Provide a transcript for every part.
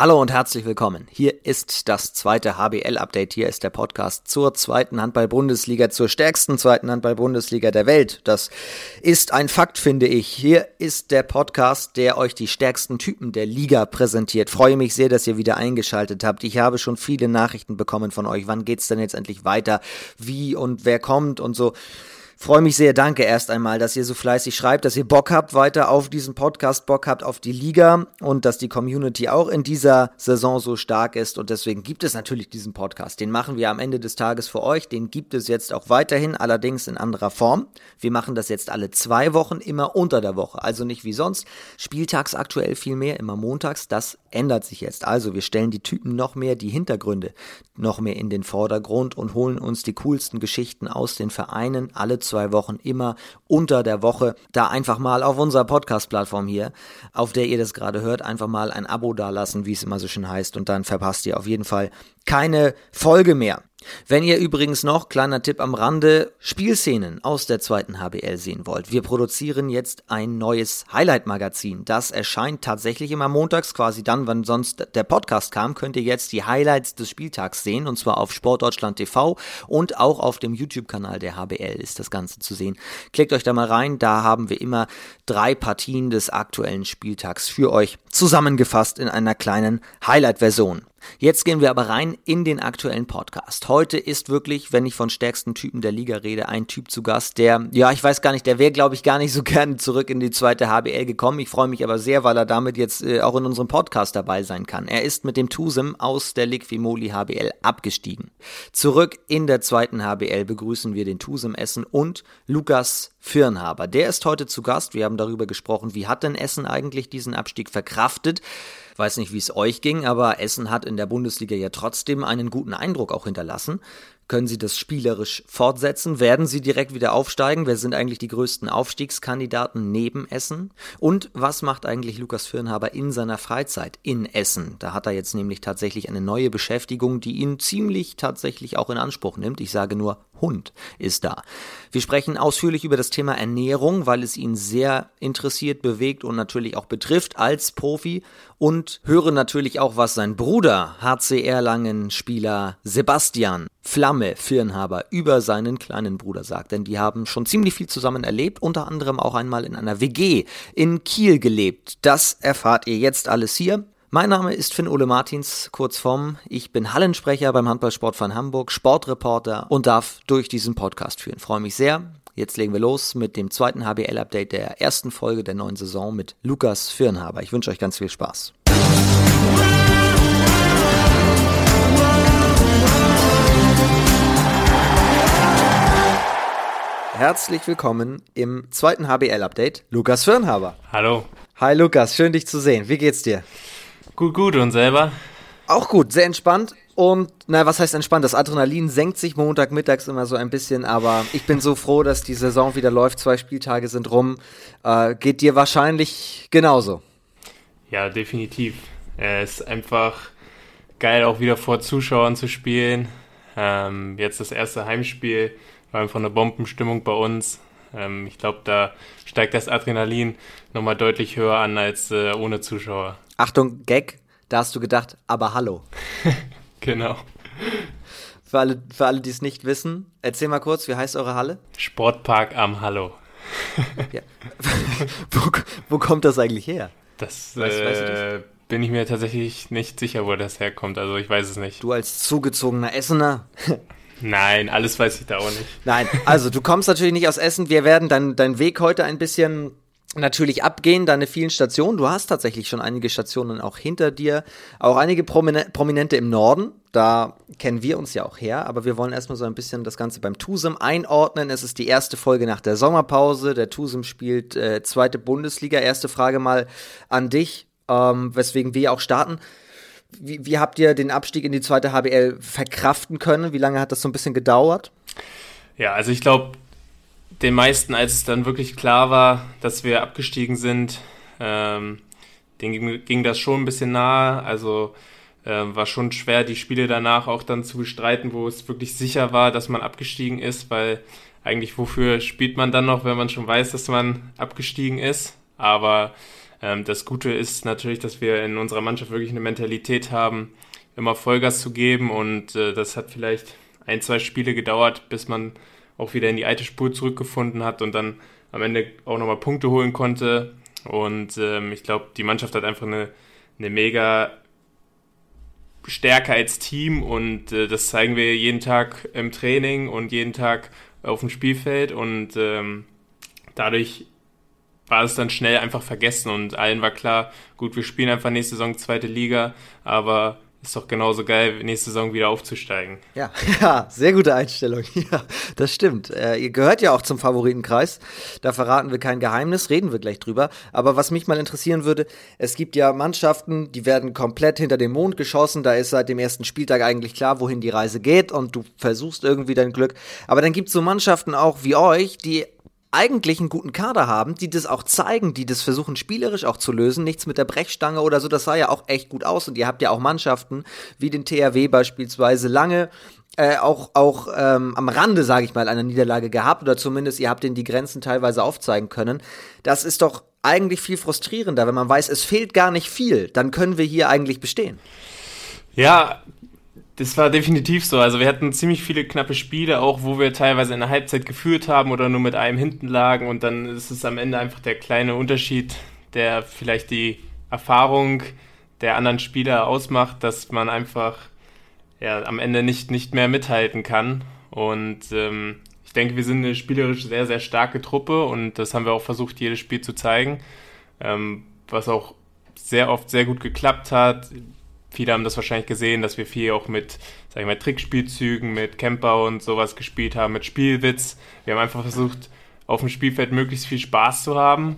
Hallo und herzlich willkommen. Hier ist das zweite HBL-Update. Hier ist der Podcast zur zweiten Handball-Bundesliga, zur stärksten zweiten Handball-Bundesliga der Welt. Das ist ein Fakt, finde ich. Hier ist der Podcast, der euch die stärksten Typen der Liga präsentiert. Freue mich sehr, dass ihr wieder eingeschaltet habt. Ich habe schon viele Nachrichten bekommen von euch. Wann geht's denn jetzt endlich weiter? Wie und wer kommt und so. Freue mich sehr, danke erst einmal, dass ihr so fleißig schreibt, dass ihr Bock habt weiter auf diesen Podcast, Bock habt auf die Liga und dass die Community auch in dieser Saison so stark ist und deswegen gibt es natürlich diesen Podcast. Den machen wir am Ende des Tages für euch, den gibt es jetzt auch weiterhin, allerdings in anderer Form. Wir machen das jetzt alle zwei Wochen, immer unter der Woche, also nicht wie sonst. Spieltags aktuell viel mehr, immer montags, das ändert sich jetzt. Also wir stellen die Typen noch mehr, die Hintergründe noch mehr in den Vordergrund und holen uns die coolsten Geschichten aus den Vereinen alle zwei Wochen immer unter der Woche. Da einfach mal auf unserer Podcast-Plattform hier, auf der ihr das gerade hört, einfach mal ein Abo dalassen, wie es immer so schön heißt. Und dann verpasst ihr auf jeden Fall keine Folge mehr. Wenn ihr übrigens noch, kleiner Tipp am Rande, Spielszenen aus der zweiten HBL sehen wollt, wir produzieren jetzt ein neues Highlight-Magazin. Das erscheint tatsächlich immer montags, quasi dann, wann sonst der Podcast kam, könnt ihr jetzt die Highlights des Spieltags sehen, und zwar auf Sportdeutschland TV und auch auf dem YouTube-Kanal der HBL ist das Ganze zu sehen. Klickt euch da mal rein, da haben wir immer drei Partien des aktuellen Spieltags für euch zusammengefasst in einer kleinen Highlight-Version. Jetzt gehen wir aber rein in den aktuellen Podcast. Heute ist wirklich, wenn ich von stärksten Typen der Liga rede, ein Typ zu Gast, der, ja, ich weiß gar nicht, der wäre, glaube ich, gar nicht so gerne zurück in die zweite HBL gekommen. Ich freue mich aber sehr, weil er damit jetzt äh, auch in unserem Podcast dabei sein kann. Er ist mit dem Tusem aus der Liquimoli HBL abgestiegen. Zurück in der zweiten HBL begrüßen wir den Tusem Essen und Lukas Firnhaber. Der ist heute zu Gast. Wir haben darüber gesprochen, wie hat denn Essen eigentlich diesen Abstieg verkraftet? Weiß nicht, wie es euch ging, aber Essen hat in der Bundesliga ja trotzdem einen guten Eindruck auch hinterlassen. Können Sie das spielerisch fortsetzen? Werden Sie direkt wieder aufsteigen? Wer sind eigentlich die größten Aufstiegskandidaten neben Essen? Und was macht eigentlich Lukas Firnhaber in seiner Freizeit in Essen? Da hat er jetzt nämlich tatsächlich eine neue Beschäftigung, die ihn ziemlich tatsächlich auch in Anspruch nimmt. Ich sage nur Hund ist da. Wir sprechen ausführlich über das Thema Ernährung, weil es ihn sehr interessiert, bewegt und natürlich auch betrifft als Profi und hören natürlich auch, was sein Bruder, HC Erlangen-Spieler Sebastian Flamme Firnhaber über seinen kleinen Bruder sagt. Denn die haben schon ziemlich viel zusammen erlebt, unter anderem auch einmal in einer WG in Kiel gelebt. Das erfahrt ihr jetzt alles hier. Mein Name ist Finn Ole Martins, kurz vom. Ich bin Hallensprecher beim Handballsportverein Hamburg, Sportreporter und darf durch diesen Podcast führen. Freue mich sehr. Jetzt legen wir los mit dem zweiten HBL-Update der ersten Folge der neuen Saison mit Lukas Firnhaber. Ich wünsche euch ganz viel Spaß. Herzlich willkommen im zweiten HBL-Update, Lukas Firnhaber. Hallo. Hi Lukas, schön dich zu sehen. Wie geht's dir? Gut, gut. Und selber? Auch gut, sehr entspannt. Und, na, was heißt entspannt? Das Adrenalin senkt sich Montagmittags immer so ein bisschen, aber ich bin so froh, dass die Saison wieder läuft. Zwei Spieltage sind rum. Äh, geht dir wahrscheinlich genauso. Ja, definitiv. Es ist einfach geil, auch wieder vor Zuschauern zu spielen. Ähm, jetzt das erste Heimspiel war einfach eine Bombenstimmung bei uns. Ähm, ich glaube, da steigt das Adrenalin nochmal deutlich höher an als äh, ohne Zuschauer. Achtung, Gag, da hast du gedacht, aber hallo. genau. Für alle, für alle, die es nicht wissen, erzähl mal kurz, wie heißt eure Halle? Sportpark am Hallo. ja. wo, wo, kommt das eigentlich her? Das, weißt, äh, weißt du das? Bin ich mir tatsächlich nicht sicher, wo das herkommt. Also ich weiß es nicht. Du als zugezogener Essener. Nein, alles weiß ich da auch nicht. Nein, also du kommst natürlich nicht aus Essen. Wir werden deinen dein Weg heute ein bisschen natürlich abgehen, deine vielen Stationen. Du hast tatsächlich schon einige Stationen auch hinter dir, auch einige Prominente im Norden. Da kennen wir uns ja auch her, aber wir wollen erstmal so ein bisschen das Ganze beim Tusem einordnen. Es ist die erste Folge nach der Sommerpause. Der Tusem spielt äh, zweite Bundesliga. Erste Frage mal an dich, ähm, weswegen wir auch starten. Wie, wie habt ihr den Abstieg in die zweite HBL verkraften können? Wie lange hat das so ein bisschen gedauert? Ja, also ich glaube, den meisten, als es dann wirklich klar war, dass wir abgestiegen sind, ähm, denen ging, ging, das schon ein bisschen nahe. Also äh, war schon schwer, die Spiele danach auch dann zu bestreiten, wo es wirklich sicher war, dass man abgestiegen ist, weil eigentlich wofür spielt man dann noch, wenn man schon weiß, dass man abgestiegen ist. Aber Ähm, das Gute ist natürlich, dass wir in unserer Mannschaft wirklich eine Mentalität haben, immer Vollgas zu geben und äh, das hat vielleicht ein, zwei Spiele gedauert, bis man auch wieder in die alte Spur zurückgefunden hat und dann am Ende auch nochmal Punkte holen konnte. Und ähm, ich glaube, die Mannschaft hat einfach eine, eine mega Stärke als Team und äh, das zeigen wir jeden Tag im Training und jeden Tag auf dem Spielfeld und ähm, dadurch war es dann schnell einfach vergessen und allen war klar, gut, wir spielen einfach nächste Saison zweite Liga, aber ist doch genauso geil, nächste Saison wieder aufzusteigen. Ja, ja, sehr gute Einstellung. Ja, das stimmt. Äh, ihr gehört ja auch zum Favoritenkreis. Da verraten wir kein Geheimnis, reden wir gleich drüber. Aber was mich mal interessieren würde, es gibt ja Mannschaften, die werden komplett hinter den Mond geschossen. Da ist seit dem ersten Spieltag eigentlich klar, wohin die Reise geht und du versuchst irgendwie dein Glück. Aber dann gibt es so Mannschaften auch wie euch, die eigentlich einen guten Kader haben, die das auch zeigen, die das versuchen spielerisch auch zu lösen, nichts mit der Brechstange oder so, das sah ja auch echt gut aus und ihr habt ja auch Mannschaften wie den THW beispielsweise lange äh, auch auch ähm, am Rande, sage ich mal, einer Niederlage gehabt oder zumindest ihr habt denen die Grenzen teilweise aufzeigen können. Das ist doch eigentlich viel frustrierender, wenn man weiß, es fehlt gar nicht viel, dann können wir hier eigentlich bestehen. Ja, das war definitiv so. Also wir hatten ziemlich viele knappe Spiele, auch wo wir teilweise in der Halbzeit geführt haben oder nur mit einem hinten lagen und dann ist es am Ende einfach der kleine Unterschied, der vielleicht die Erfahrung der anderen Spieler ausmacht, dass man einfach ja, am Ende nicht, nicht mehr mithalten kann. Und ähm, ich denke, wir sind eine spielerisch sehr, sehr starke Truppe und das haben wir auch versucht, jedes Spiel zu zeigen, ähm, was auch sehr oft sehr gut geklappt hat viele haben das wahrscheinlich gesehen, dass wir viel auch mit, sag ich mal, Trickspielzügen, mit Camper und sowas gespielt haben, mit Spielwitz. Wir haben einfach versucht, auf dem Spielfeld möglichst viel Spaß zu haben.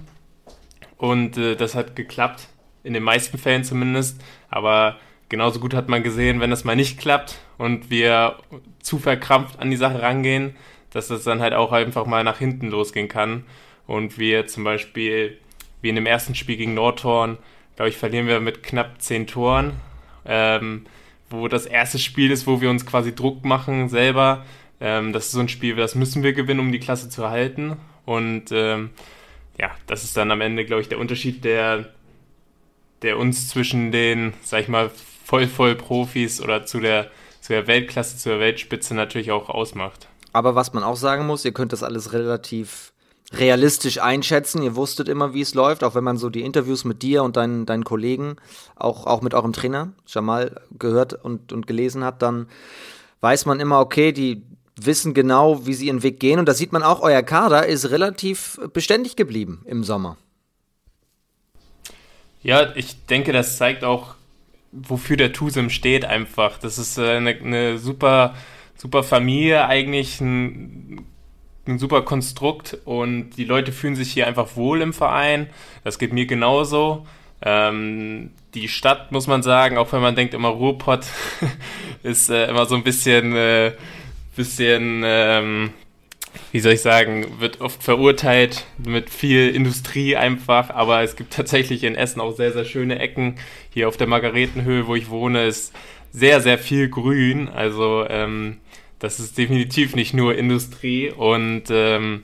Und äh, das hat geklappt, in den meisten Fällen zumindest. Aber genauso gut hat man gesehen, wenn das mal nicht klappt und wir zu verkrampft an die Sache rangehen, dass das dann halt auch einfach mal nach hinten losgehen kann. Und wir zum Beispiel, wie in dem ersten Spiel gegen Nordhorn, glaube ich, verlieren wir mit knapp zehn Toren ähm, wo das erste Spiel ist, wo wir uns quasi Druck machen selber. Ähm, das ist so ein Spiel, das müssen wir gewinnen, um die Klasse zu erhalten. Und ähm, ja, das ist dann am Ende, glaube ich, der Unterschied, der, der uns zwischen den, sag ich mal, voll, voll Profis oder zu der, zu der Weltklasse, zur Weltspitze natürlich auch ausmacht. Aber was man auch sagen muss, ihr könnt das alles relativ realistisch einschätzen. Ihr wusstet immer, wie es läuft, auch wenn man so die Interviews mit dir und deinen, deinen Kollegen, auch, auch mit eurem Trainer, Jamal, gehört und, und gelesen hat, dann weiß man immer, okay, die wissen genau, wie sie ihren Weg gehen. Und da sieht man auch, euer Kader ist relativ beständig geblieben im Sommer. Ja, ich denke, das zeigt auch, wofür der TUSIM steht einfach. Das ist äh, eine, eine super, super Familie, eigentlich ein ein super Konstrukt und die Leute fühlen sich hier einfach wohl im Verein. Das geht mir genauso. Ähm, die Stadt, muss man sagen, auch wenn man denkt immer Ruhrpott, ist äh, immer so ein bisschen, äh, bisschen, ähm, wie soll ich sagen, wird oft verurteilt mit viel Industrie einfach, aber es gibt tatsächlich in Essen auch sehr, sehr schöne Ecken. Hier auf der Margaretenhöhe, wo ich wohne, ist sehr, sehr viel Grün. Also ähm, das ist definitiv nicht nur Industrie und ähm,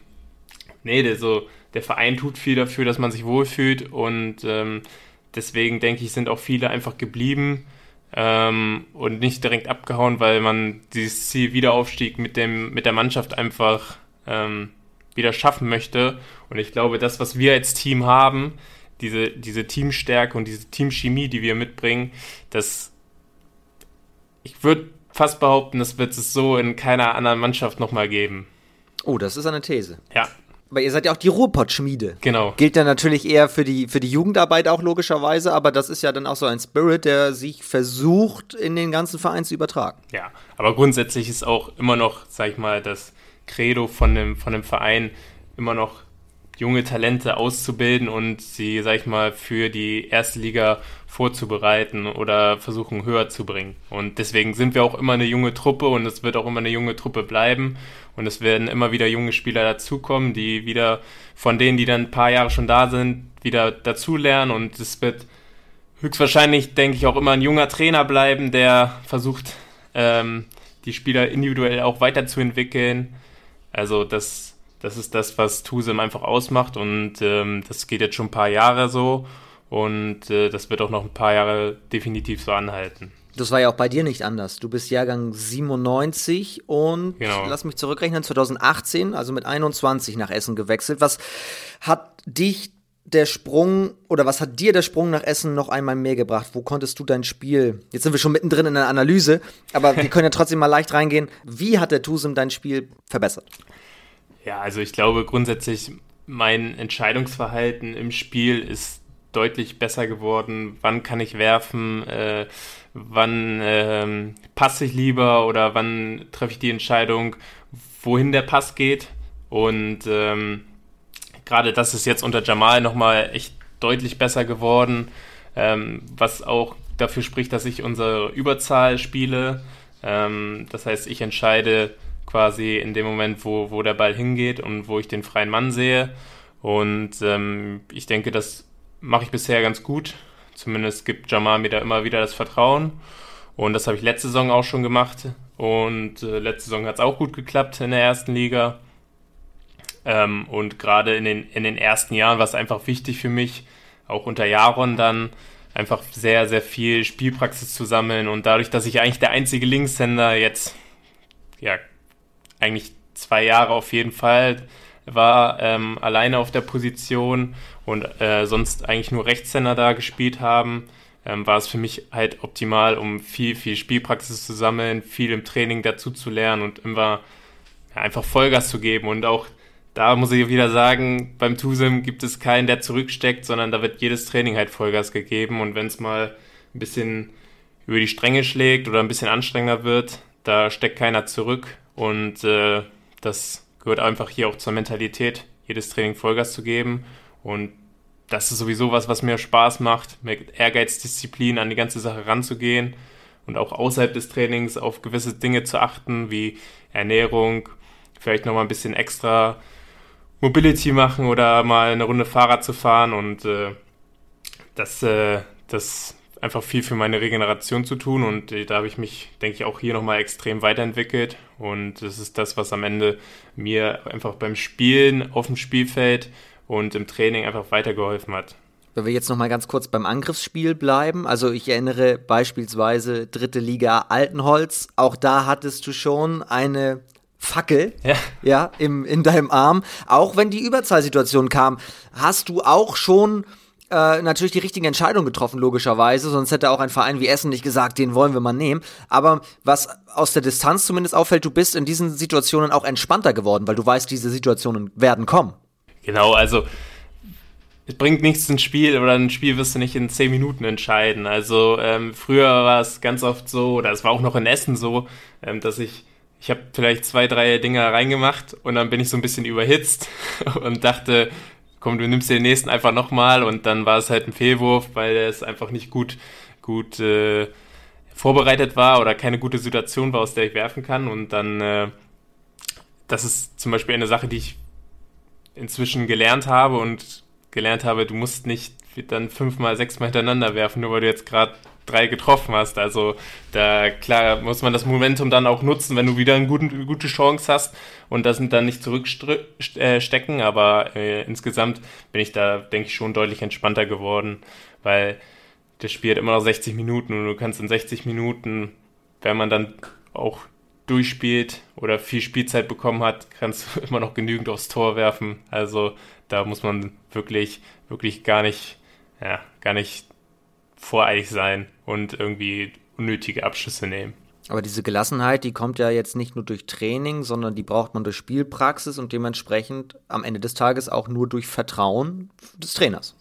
nee, der, so, der Verein tut viel dafür, dass man sich wohlfühlt und ähm, deswegen denke ich, sind auch viele einfach geblieben ähm, und nicht direkt abgehauen, weil man dieses Ziel Wiederaufstieg mit, dem, mit der Mannschaft einfach ähm, wieder schaffen möchte. Und ich glaube, das, was wir als Team haben, diese, diese Teamstärke und diese Teamchemie, die wir mitbringen, das ich würde fast behaupten, das wird es so in keiner anderen Mannschaft nochmal geben. Oh, das ist eine These. Ja. Aber ihr seid ja auch die Ruhrpott-Schmiede. Genau. Gilt ja natürlich eher für die, für die Jugendarbeit auch logischerweise, aber das ist ja dann auch so ein Spirit, der sich versucht, in den ganzen Verein zu übertragen. Ja, aber grundsätzlich ist auch immer noch, sag ich mal, das Credo von dem, von dem Verein immer noch junge Talente auszubilden und sie, sag ich mal, für die erste Liga vorzubereiten oder versuchen höher zu bringen. Und deswegen sind wir auch immer eine junge Truppe und es wird auch immer eine junge Truppe bleiben. Und es werden immer wieder junge Spieler dazukommen, die wieder von denen, die dann ein paar Jahre schon da sind, wieder dazulernen. Und es wird höchstwahrscheinlich, denke ich, auch immer ein junger Trainer bleiben, der versucht, ähm, die Spieler individuell auch weiterzuentwickeln. Also das das ist das, was Tusem einfach ausmacht und ähm, das geht jetzt schon ein paar Jahre so. und äh, das wird auch noch ein paar Jahre definitiv so anhalten. Das war ja auch bei dir nicht anders. Du bist Jahrgang 97 und genau. lass mich zurückrechnen, 2018, also mit 21 nach Essen gewechselt. Was hat dich der Sprung oder was hat dir der Sprung nach Essen noch einmal mehr gebracht? Wo konntest du dein Spiel? Jetzt sind wir schon mittendrin in der Analyse, aber wir können ja trotzdem mal leicht reingehen. Wie hat der Tusem dein Spiel verbessert? Ja, also ich glaube grundsätzlich mein Entscheidungsverhalten im Spiel ist deutlich besser geworden. Wann kann ich werfen? Äh, wann äh, passe ich lieber oder wann treffe ich die Entscheidung, wohin der Pass geht? Und ähm, gerade das ist jetzt unter Jamal nochmal echt deutlich besser geworden, ähm, was auch dafür spricht, dass ich unsere Überzahl spiele. Ähm, das heißt, ich entscheide quasi in dem Moment, wo, wo der Ball hingeht und wo ich den freien Mann sehe. Und ähm, ich denke, das mache ich bisher ganz gut. Zumindest gibt Jamal mir da immer wieder das Vertrauen. Und das habe ich letzte Saison auch schon gemacht. Und äh, letzte Saison hat es auch gut geklappt in der ersten Liga. Ähm, und gerade in den, in den ersten Jahren war es einfach wichtig für mich, auch unter Jaron dann einfach sehr, sehr viel Spielpraxis zu sammeln. Und dadurch, dass ich eigentlich der einzige Linkshänder jetzt, ja, eigentlich zwei Jahre auf jeden Fall war, ähm, alleine auf der Position und äh, sonst eigentlich nur Rechtshänder da gespielt haben, ähm, war es für mich halt optimal, um viel, viel Spielpraxis zu sammeln, viel im Training dazu zu lernen und immer ja, einfach Vollgas zu geben und auch da muss ich wieder sagen, beim Tusem gibt es keinen, der zurücksteckt, sondern da wird jedes Training halt Vollgas gegeben. Und wenn es mal ein bisschen über die Stränge schlägt oder ein bisschen anstrengender wird, da steckt keiner zurück. Und äh, das gehört einfach hier auch zur Mentalität, jedes Training Vollgas zu geben. Und das ist sowieso was, was mir Spaß macht, mit Ehrgeiz, Disziplin an die ganze Sache ranzugehen und auch außerhalb des Trainings auf gewisse Dinge zu achten, wie Ernährung, vielleicht nochmal ein bisschen extra Mobility machen oder mal eine Runde Fahrrad zu fahren und äh, das, äh, das einfach viel für meine Regeneration zu tun und äh, da habe ich mich, denke ich, auch hier nochmal extrem weiterentwickelt und das ist das, was am Ende mir einfach beim Spielen auf dem Spielfeld und im Training einfach weitergeholfen hat. Wenn wir jetzt nochmal ganz kurz beim Angriffsspiel bleiben, also ich erinnere beispielsweise dritte Liga Altenholz, auch da hattest du schon eine Fackel, ja, ja im, in deinem Arm. Auch wenn die Überzahlsituation kam, hast du auch schon äh, natürlich die richtige Entscheidung getroffen, logischerweise. Sonst hätte auch ein Verein wie Essen nicht gesagt, den wollen wir mal nehmen. Aber was aus der Distanz zumindest auffällt, du bist in diesen Situationen auch entspannter geworden, weil du weißt, diese Situationen werden kommen. Genau, also es bringt nichts ein Spiel oder ein Spiel wirst du nicht in zehn Minuten entscheiden. Also ähm, früher war es ganz oft so, oder es war auch noch in Essen so, ähm, dass ich ich habe vielleicht zwei, drei Dinger reingemacht und dann bin ich so ein bisschen überhitzt und dachte, komm, du nimmst den nächsten einfach nochmal und dann war es halt ein Fehlwurf, weil es einfach nicht gut, gut äh, vorbereitet war oder keine gute Situation war, aus der ich werfen kann. Und dann, äh, das ist zum Beispiel eine Sache, die ich inzwischen gelernt habe und gelernt habe, du musst nicht dann fünfmal, sechsmal hintereinander werfen, nur weil du jetzt gerade drei getroffen hast. Also da klar muss man das Momentum dann auch nutzen, wenn du wieder eine gute, gute Chance hast und das dann nicht zurückstecken. Aber äh, insgesamt bin ich da, denke ich, schon deutlich entspannter geworden, weil das Spiel hat immer noch 60 Minuten und du kannst in 60 Minuten, wenn man dann auch durchspielt oder viel Spielzeit bekommen hat, kannst du immer noch genügend aufs Tor werfen. Also da muss man wirklich, wirklich gar nicht, ja, gar nicht voreilig sein und irgendwie unnötige Abschüsse nehmen. Aber diese Gelassenheit, die kommt ja jetzt nicht nur durch Training, sondern die braucht man durch Spielpraxis und dementsprechend am Ende des Tages auch nur durch Vertrauen des Trainers.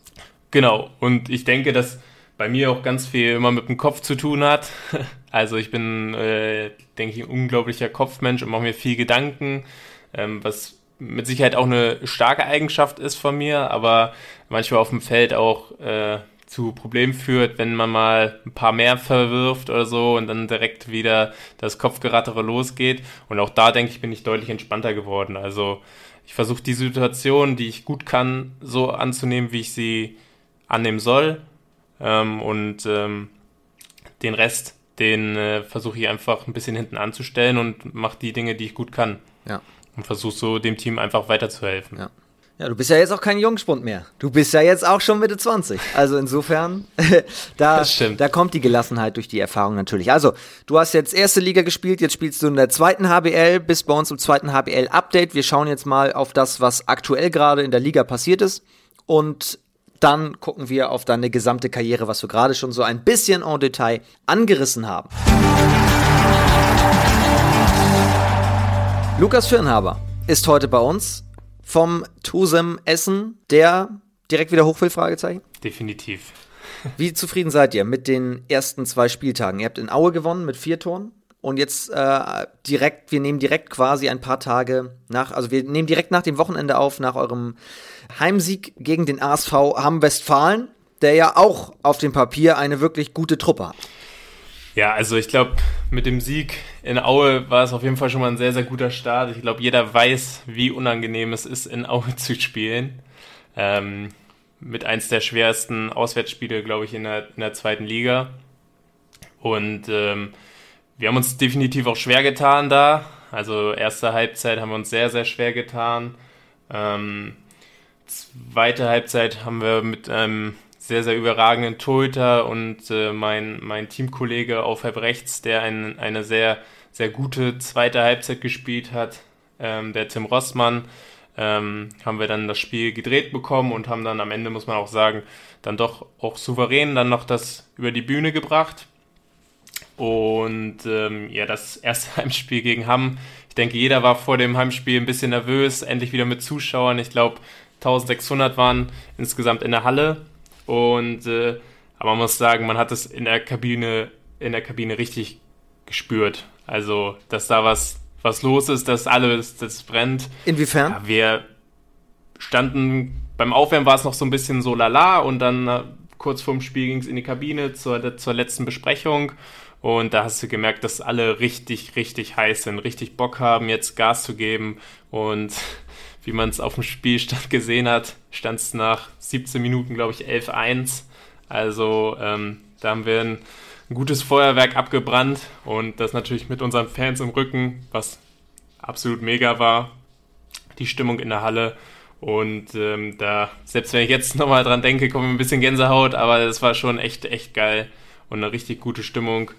Genau, und ich denke, dass bei mir auch ganz viel immer mit dem Kopf zu tun hat. Also ich bin, äh, denke ich, ein unglaublicher Kopfmensch und mache mir viel Gedanken, ähm, was mit Sicherheit auch eine starke Eigenschaft ist von mir, aber manchmal auf dem Feld auch äh, zu Problemen führt, wenn man mal ein paar mehr verwirft oder so und dann direkt wieder das Kopfgerattere losgeht. Und auch da, denke ich, bin ich deutlich entspannter geworden. Also ich versuche die Situation, die ich gut kann, so anzunehmen, wie ich sie annehmen soll. Ähm, und ähm, den Rest, den äh, versuche ich einfach ein bisschen hinten anzustellen und mache die Dinge, die ich gut kann. Ja. Und versuche so dem Team einfach weiterzuhelfen. Ja. Ja, du bist ja jetzt auch kein Jungspund mehr. Du bist ja jetzt auch schon Mitte 20. Also insofern, da, da kommt die Gelassenheit durch die Erfahrung natürlich. Also, du hast jetzt erste Liga gespielt, jetzt spielst du in der zweiten HBL, bist bei uns im zweiten HBL-Update. Wir schauen jetzt mal auf das, was aktuell gerade in der Liga passiert ist. Und dann gucken wir auf deine gesamte Karriere, was wir gerade schon so ein bisschen en Detail angerissen haben. Lukas Firnhaber ist heute bei uns vom Tusem Essen, der direkt wieder hoch will? Fragezeichen? Definitiv. Wie zufrieden seid ihr mit den ersten zwei Spieltagen? Ihr habt in Aue gewonnen mit vier Toren. Und jetzt äh, direkt, wir nehmen direkt quasi ein paar Tage nach, also wir nehmen direkt nach dem Wochenende auf, nach eurem Heimsieg gegen den ASV Hamm-Westfalen, der ja auch auf dem Papier eine wirklich gute Truppe hat. Ja, also ich glaube, mit dem Sieg in Aue war es auf jeden Fall schon mal ein sehr, sehr guter Start. Ich glaube, jeder weiß, wie unangenehm es ist, in Aue zu spielen. Ähm, mit eins der schwersten Auswärtsspiele, glaube ich, in der, in der zweiten Liga. Und ähm, wir haben uns definitiv auch schwer getan da. Also erste Halbzeit haben wir uns sehr, sehr schwer getan. Ähm, zweite Halbzeit haben wir mit einem sehr, sehr überragenden Torhüter und äh, mein, mein Teamkollege auf Halb rechts, der ein, eine sehr, sehr gute zweite Halbzeit gespielt hat, ähm, der Tim Rossmann, ähm, haben wir dann das Spiel gedreht bekommen und haben dann am Ende, muss man auch sagen, dann doch auch souverän dann noch das über die Bühne gebracht. Und ähm, ja, das erste Heimspiel gegen Hamm. Ich denke, jeder war vor dem Heimspiel ein bisschen nervös, endlich wieder mit Zuschauern. Ich glaube, 1600 waren insgesamt in der Halle. Und äh, aber man muss sagen, man hat es in der Kabine, in der Kabine richtig gespürt. Also, dass da was, was los ist, dass alles, das brennt. Inwiefern? Ja, wir standen, beim Aufwärmen war es noch so ein bisschen so lala und dann äh, kurz vorm Spiel ging es in die Kabine zur, zur letzten Besprechung. Und da hast du gemerkt, dass alle richtig, richtig heiß sind, richtig Bock haben, jetzt Gas zu geben. Und wie man es auf dem Spielstand gesehen hat, stand es nach 17 Minuten, glaube ich, 11-1. Also ähm, da haben wir ein, ein, gutes Feuerwerk abgebrannt und das natürlich mit unseren Fans im Rücken, was absolut mega war. Die Stimmung in der Halle. Und ähm, da, selbst wenn ich jetzt nochmal dran denke, kommt mir ein bisschen Gänsehaut, aber das war schon echt, echt geil und eine richtig gute Stimmung.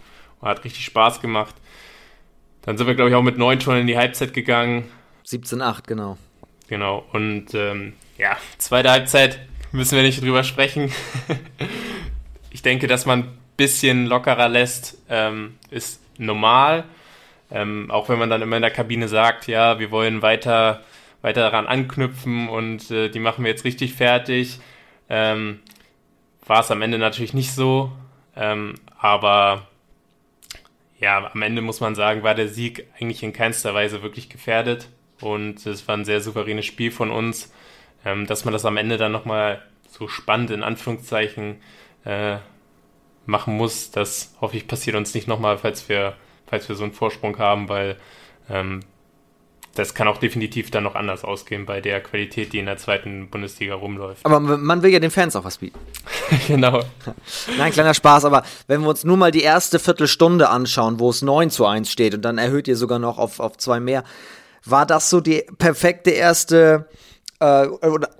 Hat richtig Spaß gemacht. Dann sind wir, glaube ich, auch mit neun Tonnen in die Halbzeit gegangen. 17-8, genau. Genau, und ähm, ja, zweite Halbzeit müssen wir nicht drüber sprechen. ich denke, dass man ein bisschen lockerer lässt, ähm, ist normal. Ähm, auch wenn man dann immer in der Kabine sagt, ja, wir wollen weiter, weiter daran anknüpfen und äh, die machen wir jetzt richtig fertig. Ähm, war es am Ende natürlich nicht so, ähm, aber ja, am Ende muss man sagen, war der Sieg eigentlich in keinster Weise wirklich gefährdet. Und es war ein sehr souveränes Spiel von uns. Ähm, dass man das am Ende dann nochmal so spannend in Anführungszeichen äh, machen muss, das hoffe ich passiert uns nicht nochmal, falls wir, falls wir so einen Vorsprung haben, weil ähm, das kann auch definitiv dann noch anders ausgehen bei der Qualität, die in der zweiten Bundesliga rumläuft. Aber man will ja den Fans auch was bieten. genau. Nein, kleiner Spaß, aber wenn wir uns nur mal die erste Viertelstunde anschauen, wo es 9 zu 1 steht und dann erhöht ihr sogar noch auf, auf zwei mehr, war das so die perfekte erste äh,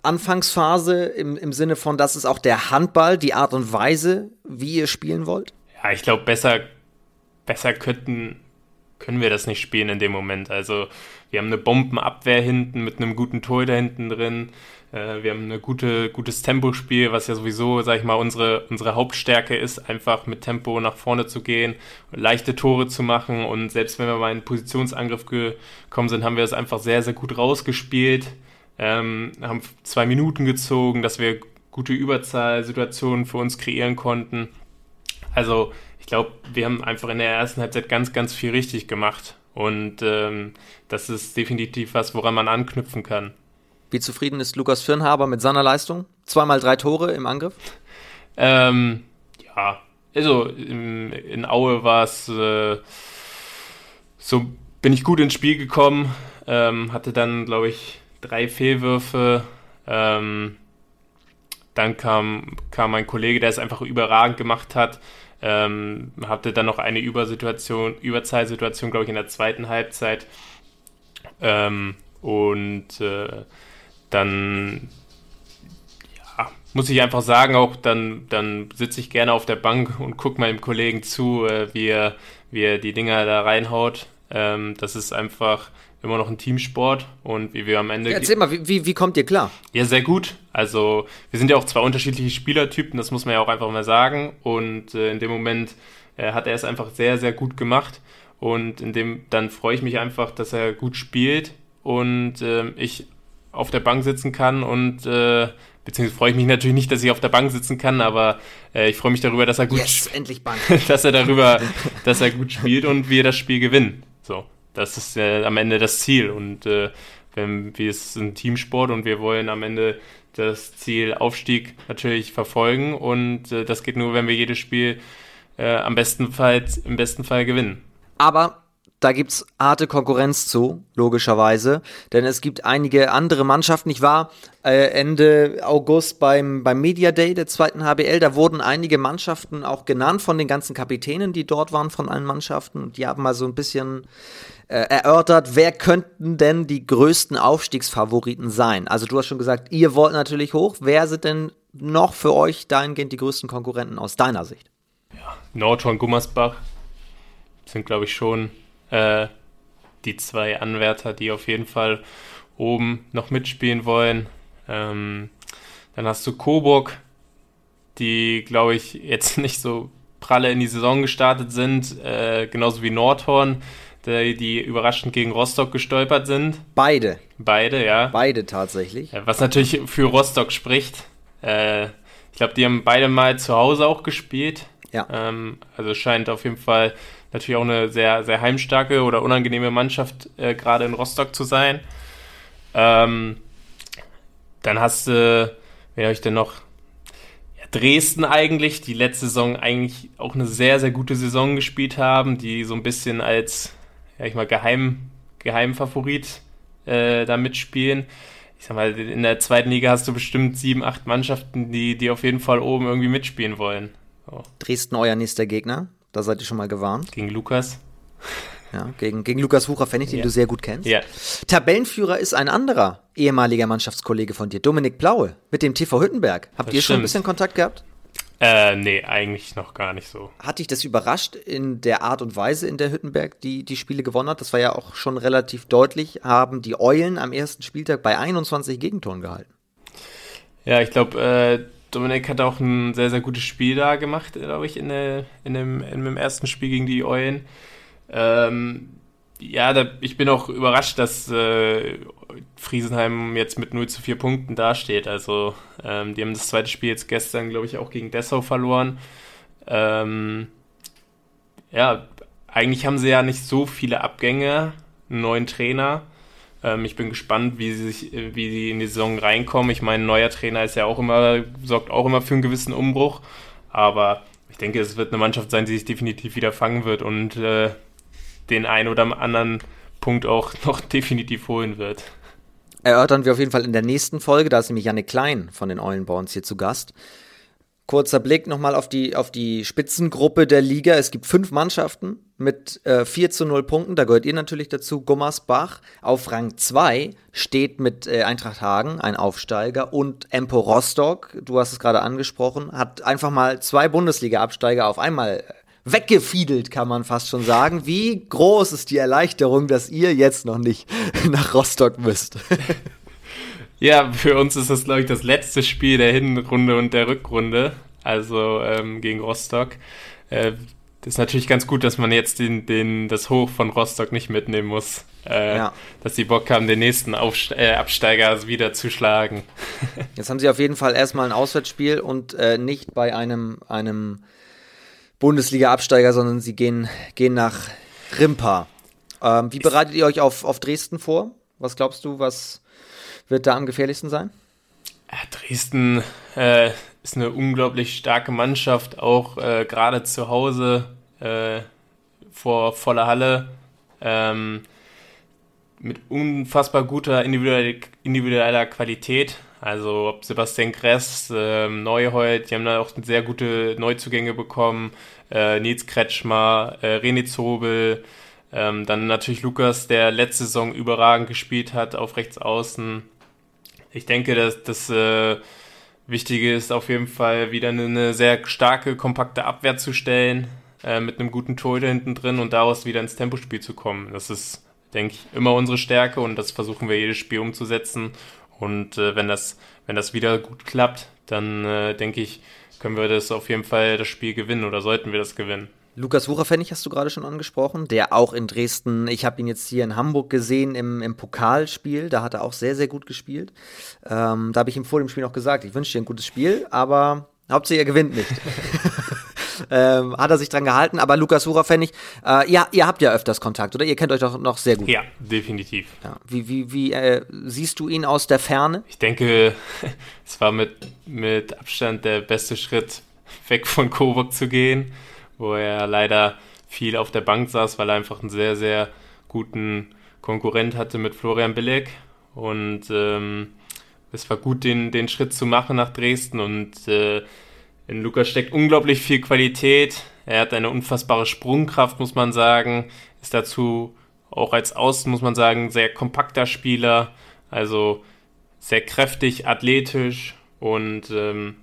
Anfangsphase im, im Sinne von, das ist auch der Handball, die Art und Weise, wie ihr spielen wollt? Ja, ich glaube, besser, besser könnten, können wir das nicht spielen in dem Moment. Also wir haben eine Bombenabwehr hinten mit einem guten Tor da hinten drin. Äh, wir haben ein gute, gutes Tempospiel, was ja sowieso, sag ich mal, unsere, unsere Hauptstärke ist, einfach mit Tempo nach vorne zu gehen, leichte Tore zu machen. Und selbst wenn wir mal in Positionsangriff gekommen sind, haben wir es einfach sehr, sehr gut rausgespielt. Ähm, haben zwei Minuten gezogen, dass wir gute Überzahlsituationen für uns kreieren konnten. Also ich glaube, wir haben einfach in der ersten Halbzeit ganz, ganz viel richtig gemacht. Und ähm, das ist definitiv was, woran man anknüpfen kann. Wie zufrieden ist Lukas Firnhaber mit seiner Leistung? Zweimal drei Tore im Angriff? Ähm, ja, also in, in Aue war es äh, so, bin ich gut ins Spiel gekommen, ähm, hatte dann, glaube ich, drei Fehlwürfe. Ähm, dann kam, kam mein Kollege, der es einfach überragend gemacht hat. Ähm, hatte dann noch eine Übersituation, Überzahlsituation, glaube ich, in der zweiten Halbzeit. Ähm, und äh, dann ja, muss ich einfach sagen, auch dann, dann sitze ich gerne auf der Bank und gucke meinem Kollegen zu, äh, wie, er, wie er die Dinger da reinhaut. Ähm, das ist einfach immer noch ein Teamsport und wie wir am Ende. Ja, erzähl mal, wie, wie, wie kommt ihr klar? Ja, sehr gut. Also, wir sind ja auch zwei unterschiedliche Spielertypen, das muss man ja auch einfach mal sagen. Und äh, in dem Moment äh, hat er es einfach sehr, sehr gut gemacht. Und in dem, dann freue ich mich einfach, dass er gut spielt und äh, ich auf der Bank sitzen kann und äh, beziehungsweise freue ich mich natürlich nicht, dass ich auf der Bank sitzen kann, aber äh, ich freue mich darüber, dass er gut yes, endlich Bank. dass er darüber, dass er gut spielt und wir das Spiel gewinnen. So, das ist äh, am Ende das Ziel und äh, wenn wir es ein Teamsport und wir wollen am Ende das Ziel Aufstieg natürlich verfolgen und äh, das geht nur, wenn wir jedes Spiel äh, am besten Fall, im besten Fall gewinnen. Aber da gibt's harte Konkurrenz zu, logischerweise. Denn es gibt einige andere Mannschaften. Ich war äh, Ende August beim, beim Media Day der zweiten HBL. Da wurden einige Mannschaften auch genannt von den ganzen Kapitänen, die dort waren von allen Mannschaften. Die haben mal so ein bisschen äh, erörtert, wer könnten denn die größten Aufstiegsfavoriten sein? Also du hast schon gesagt, ihr wollt natürlich hoch. Wer sind denn noch für euch dahingehend die größten Konkurrenten aus deiner Sicht? Ja, Nordhorn, Gummersbach sind, glaube ich, schon äh, die zwei Anwärter, die auf jeden Fall oben noch mitspielen wollen. Ähm, dann hast du Coburg, die, glaube ich, jetzt nicht so pralle in die Saison gestartet sind, äh, genauso wie Nordhorn, die, die, überraschend gegen Rostock gestolpert sind. Beide. Beide, ja. Beide tatsächlich. Was natürlich für Rostock spricht. Äh, ich glaube, die haben beide mal zu Hause auch gespielt. Ja. Ähm, also scheint auf jeden Fall natürlich auch eine sehr, sehr heimstarke oder unangenehme Mannschaft äh, gerade in Rostock zu sein. Ähm, dann hast du, wen habe ich denn noch? Ja, Dresden eigentlich, die letzte Saison eigentlich auch eine sehr, sehr gute Saison gespielt haben, die so ein bisschen als, ja ich mal, Geheim, Geheimfavorit äh, da mitspielen. Ich sag mal, in der zweiten Liga hast du bestimmt sieben, acht Mannschaften, die, die auf jeden Fall oben irgendwie mitspielen wollen. So. Dresden euer nächster Gegner? Da seid ihr schon mal gewarnt. Gegen Lukas. Ja, gegen, gegen Lukas Wucher-Pfennig, den ja. du sehr gut kennst. Ja. Tabellenführer ist ein anderer ehemaliger Mannschaftskollege von dir, Dominik Blaue, mit dem TV Hüttenberg. Habt Das ihr schon ein stimmt. bisschen Kontakt gehabt? Äh, nee, eigentlich noch gar nicht so. Hat dich das überrascht in der Art und Weise, in der Hüttenberg die, die Spiele gewonnen hat? Das war ja auch schon relativ deutlich, haben die Eulen am ersten Spieltag bei 21 Gegentoren gehalten. Ja, ich glaube, äh, Dominik hat auch ein sehr, sehr gutes Spiel da gemacht, glaube ich, in, der, in, dem, in dem ersten Spiel gegen die Eulen. Ähm, ja, da, ich bin auch überrascht, dass äh, Friesenheim jetzt mit 0 zu 4 Punkten dasteht. Also, ähm, die haben das zweite Spiel jetzt gestern, glaube ich, auch gegen Dessau verloren. Ähm, ja, eigentlich haben sie ja nicht so viele Abgänge, einen neuen Trainer. Ähm, ich bin gespannt, wie sie, sich, wie sie in die Saison reinkommen. Ich meine, ein neuer Trainer ist ja auch immer, sorgt auch immer für einen gewissen Umbruch. Aber ich denke, es wird eine Mannschaft sein, die sich definitiv wieder fangen wird und äh, den einen oder anderen Punkt auch noch definitiv holen wird. Erörtern wir auf jeden Fall in der nächsten Folge. Da ist nämlich Janne Klein von den Eulenborns hier zu Gast. Kurzer Blick nochmal auf die, auf die Spitzengruppe der Liga. Es gibt fünf Mannschaften mit äh, 4 zu 0 Punkten. Da gehört ihr natürlich dazu. Gummersbach auf Rang 2 steht mit äh, Eintracht Hagen, ein Aufsteiger, und Empo Rostock, du hast es gerade angesprochen, hat einfach mal zwei Bundesliga-Absteiger auf einmal weggefiedelt, kann man fast schon sagen. Wie groß ist die Erleichterung, dass ihr jetzt noch nicht nach Rostock müsst? Ja, für uns ist das, glaube ich, das letzte Spiel der Hinrunde und der Rückrunde, also ähm, gegen Rostock. Äh, das ist natürlich ganz gut, dass man jetzt den, den, das Hoch von Rostock nicht mitnehmen muss. Äh, Ja. Dass die Bock haben, den nächsten Aufst äh, Absteiger wieder zu schlagen. Jetzt haben sie auf jeden Fall erstmal ein Auswärtsspiel und äh, nicht bei einem, einem Bundesliga-Absteiger, sondern sie gehen, gehen nach Rimpa. Ähm, wie bereitet ihr euch auf, auf Dresden vor? Was glaubst du, was wird da am gefährlichsten sein? Dresden äh, ist eine unglaublich starke Mannschaft, auch äh, gerade zu Hause äh, vor voller Halle. Ähm, mit unfassbar guter individueller, individueller Qualität. Also ob Sebastian Gress, ähm, Neuhold, die haben da auch sehr gute Neuzugänge bekommen. Äh, Nils Kretschmer, äh, René Zobel, ähm, dann natürlich Lukas, der letzte Saison überragend gespielt hat auf rechts außen. Ich denke, dass das äh, Wichtige ist auf jeden Fall wieder eine, eine sehr starke, kompakte Abwehr zu stellen, äh, mit einem guten Torhüter hinten drin und daraus wieder ins Tempospiel zu kommen. Das ist, denke ich, immer unsere Stärke und das versuchen wir jedes Spiel umzusetzen. Und äh, wenn, das, wenn das wieder gut klappt, dann äh, denke ich, können wir das auf jeden Fall das Spiel gewinnen oder sollten wir das gewinnen. Lukas Wucherpfennig hast du gerade schon angesprochen, der auch in Dresden, ich habe ihn jetzt hier in Hamburg gesehen im, im Pokalspiel, da hat er auch sehr, sehr gut gespielt. Ähm, da habe ich ihm vor dem Spiel noch gesagt, ich wünsche dir ein gutes Spiel, aber Hauptsache er gewinnt nicht. ähm, hat er sich dran gehalten, aber Lukas Wucherpfennig, äh, ihr, ihr habt ja öfters Kontakt, oder? Ihr kennt euch doch noch sehr gut. Ja, definitiv. Ja. Wie, wie, wie äh, siehst du ihn aus der Ferne? Ich denke, es war mit, mit Abstand der beste Schritt, weg von Coburg zu gehen wo er leider viel auf der Bank saß, weil er einfach einen sehr, sehr guten Konkurrent hatte mit Florian Billig. Und ähm, es war gut, den, den Schritt zu machen nach Dresden. Und äh, in Lukas steckt unglaublich viel Qualität. Er hat eine unfassbare Sprungkraft, muss man sagen. Ist dazu auch als Außen, muss man sagen, sehr kompakter Spieler. Also sehr kräftig, athletisch und ähm,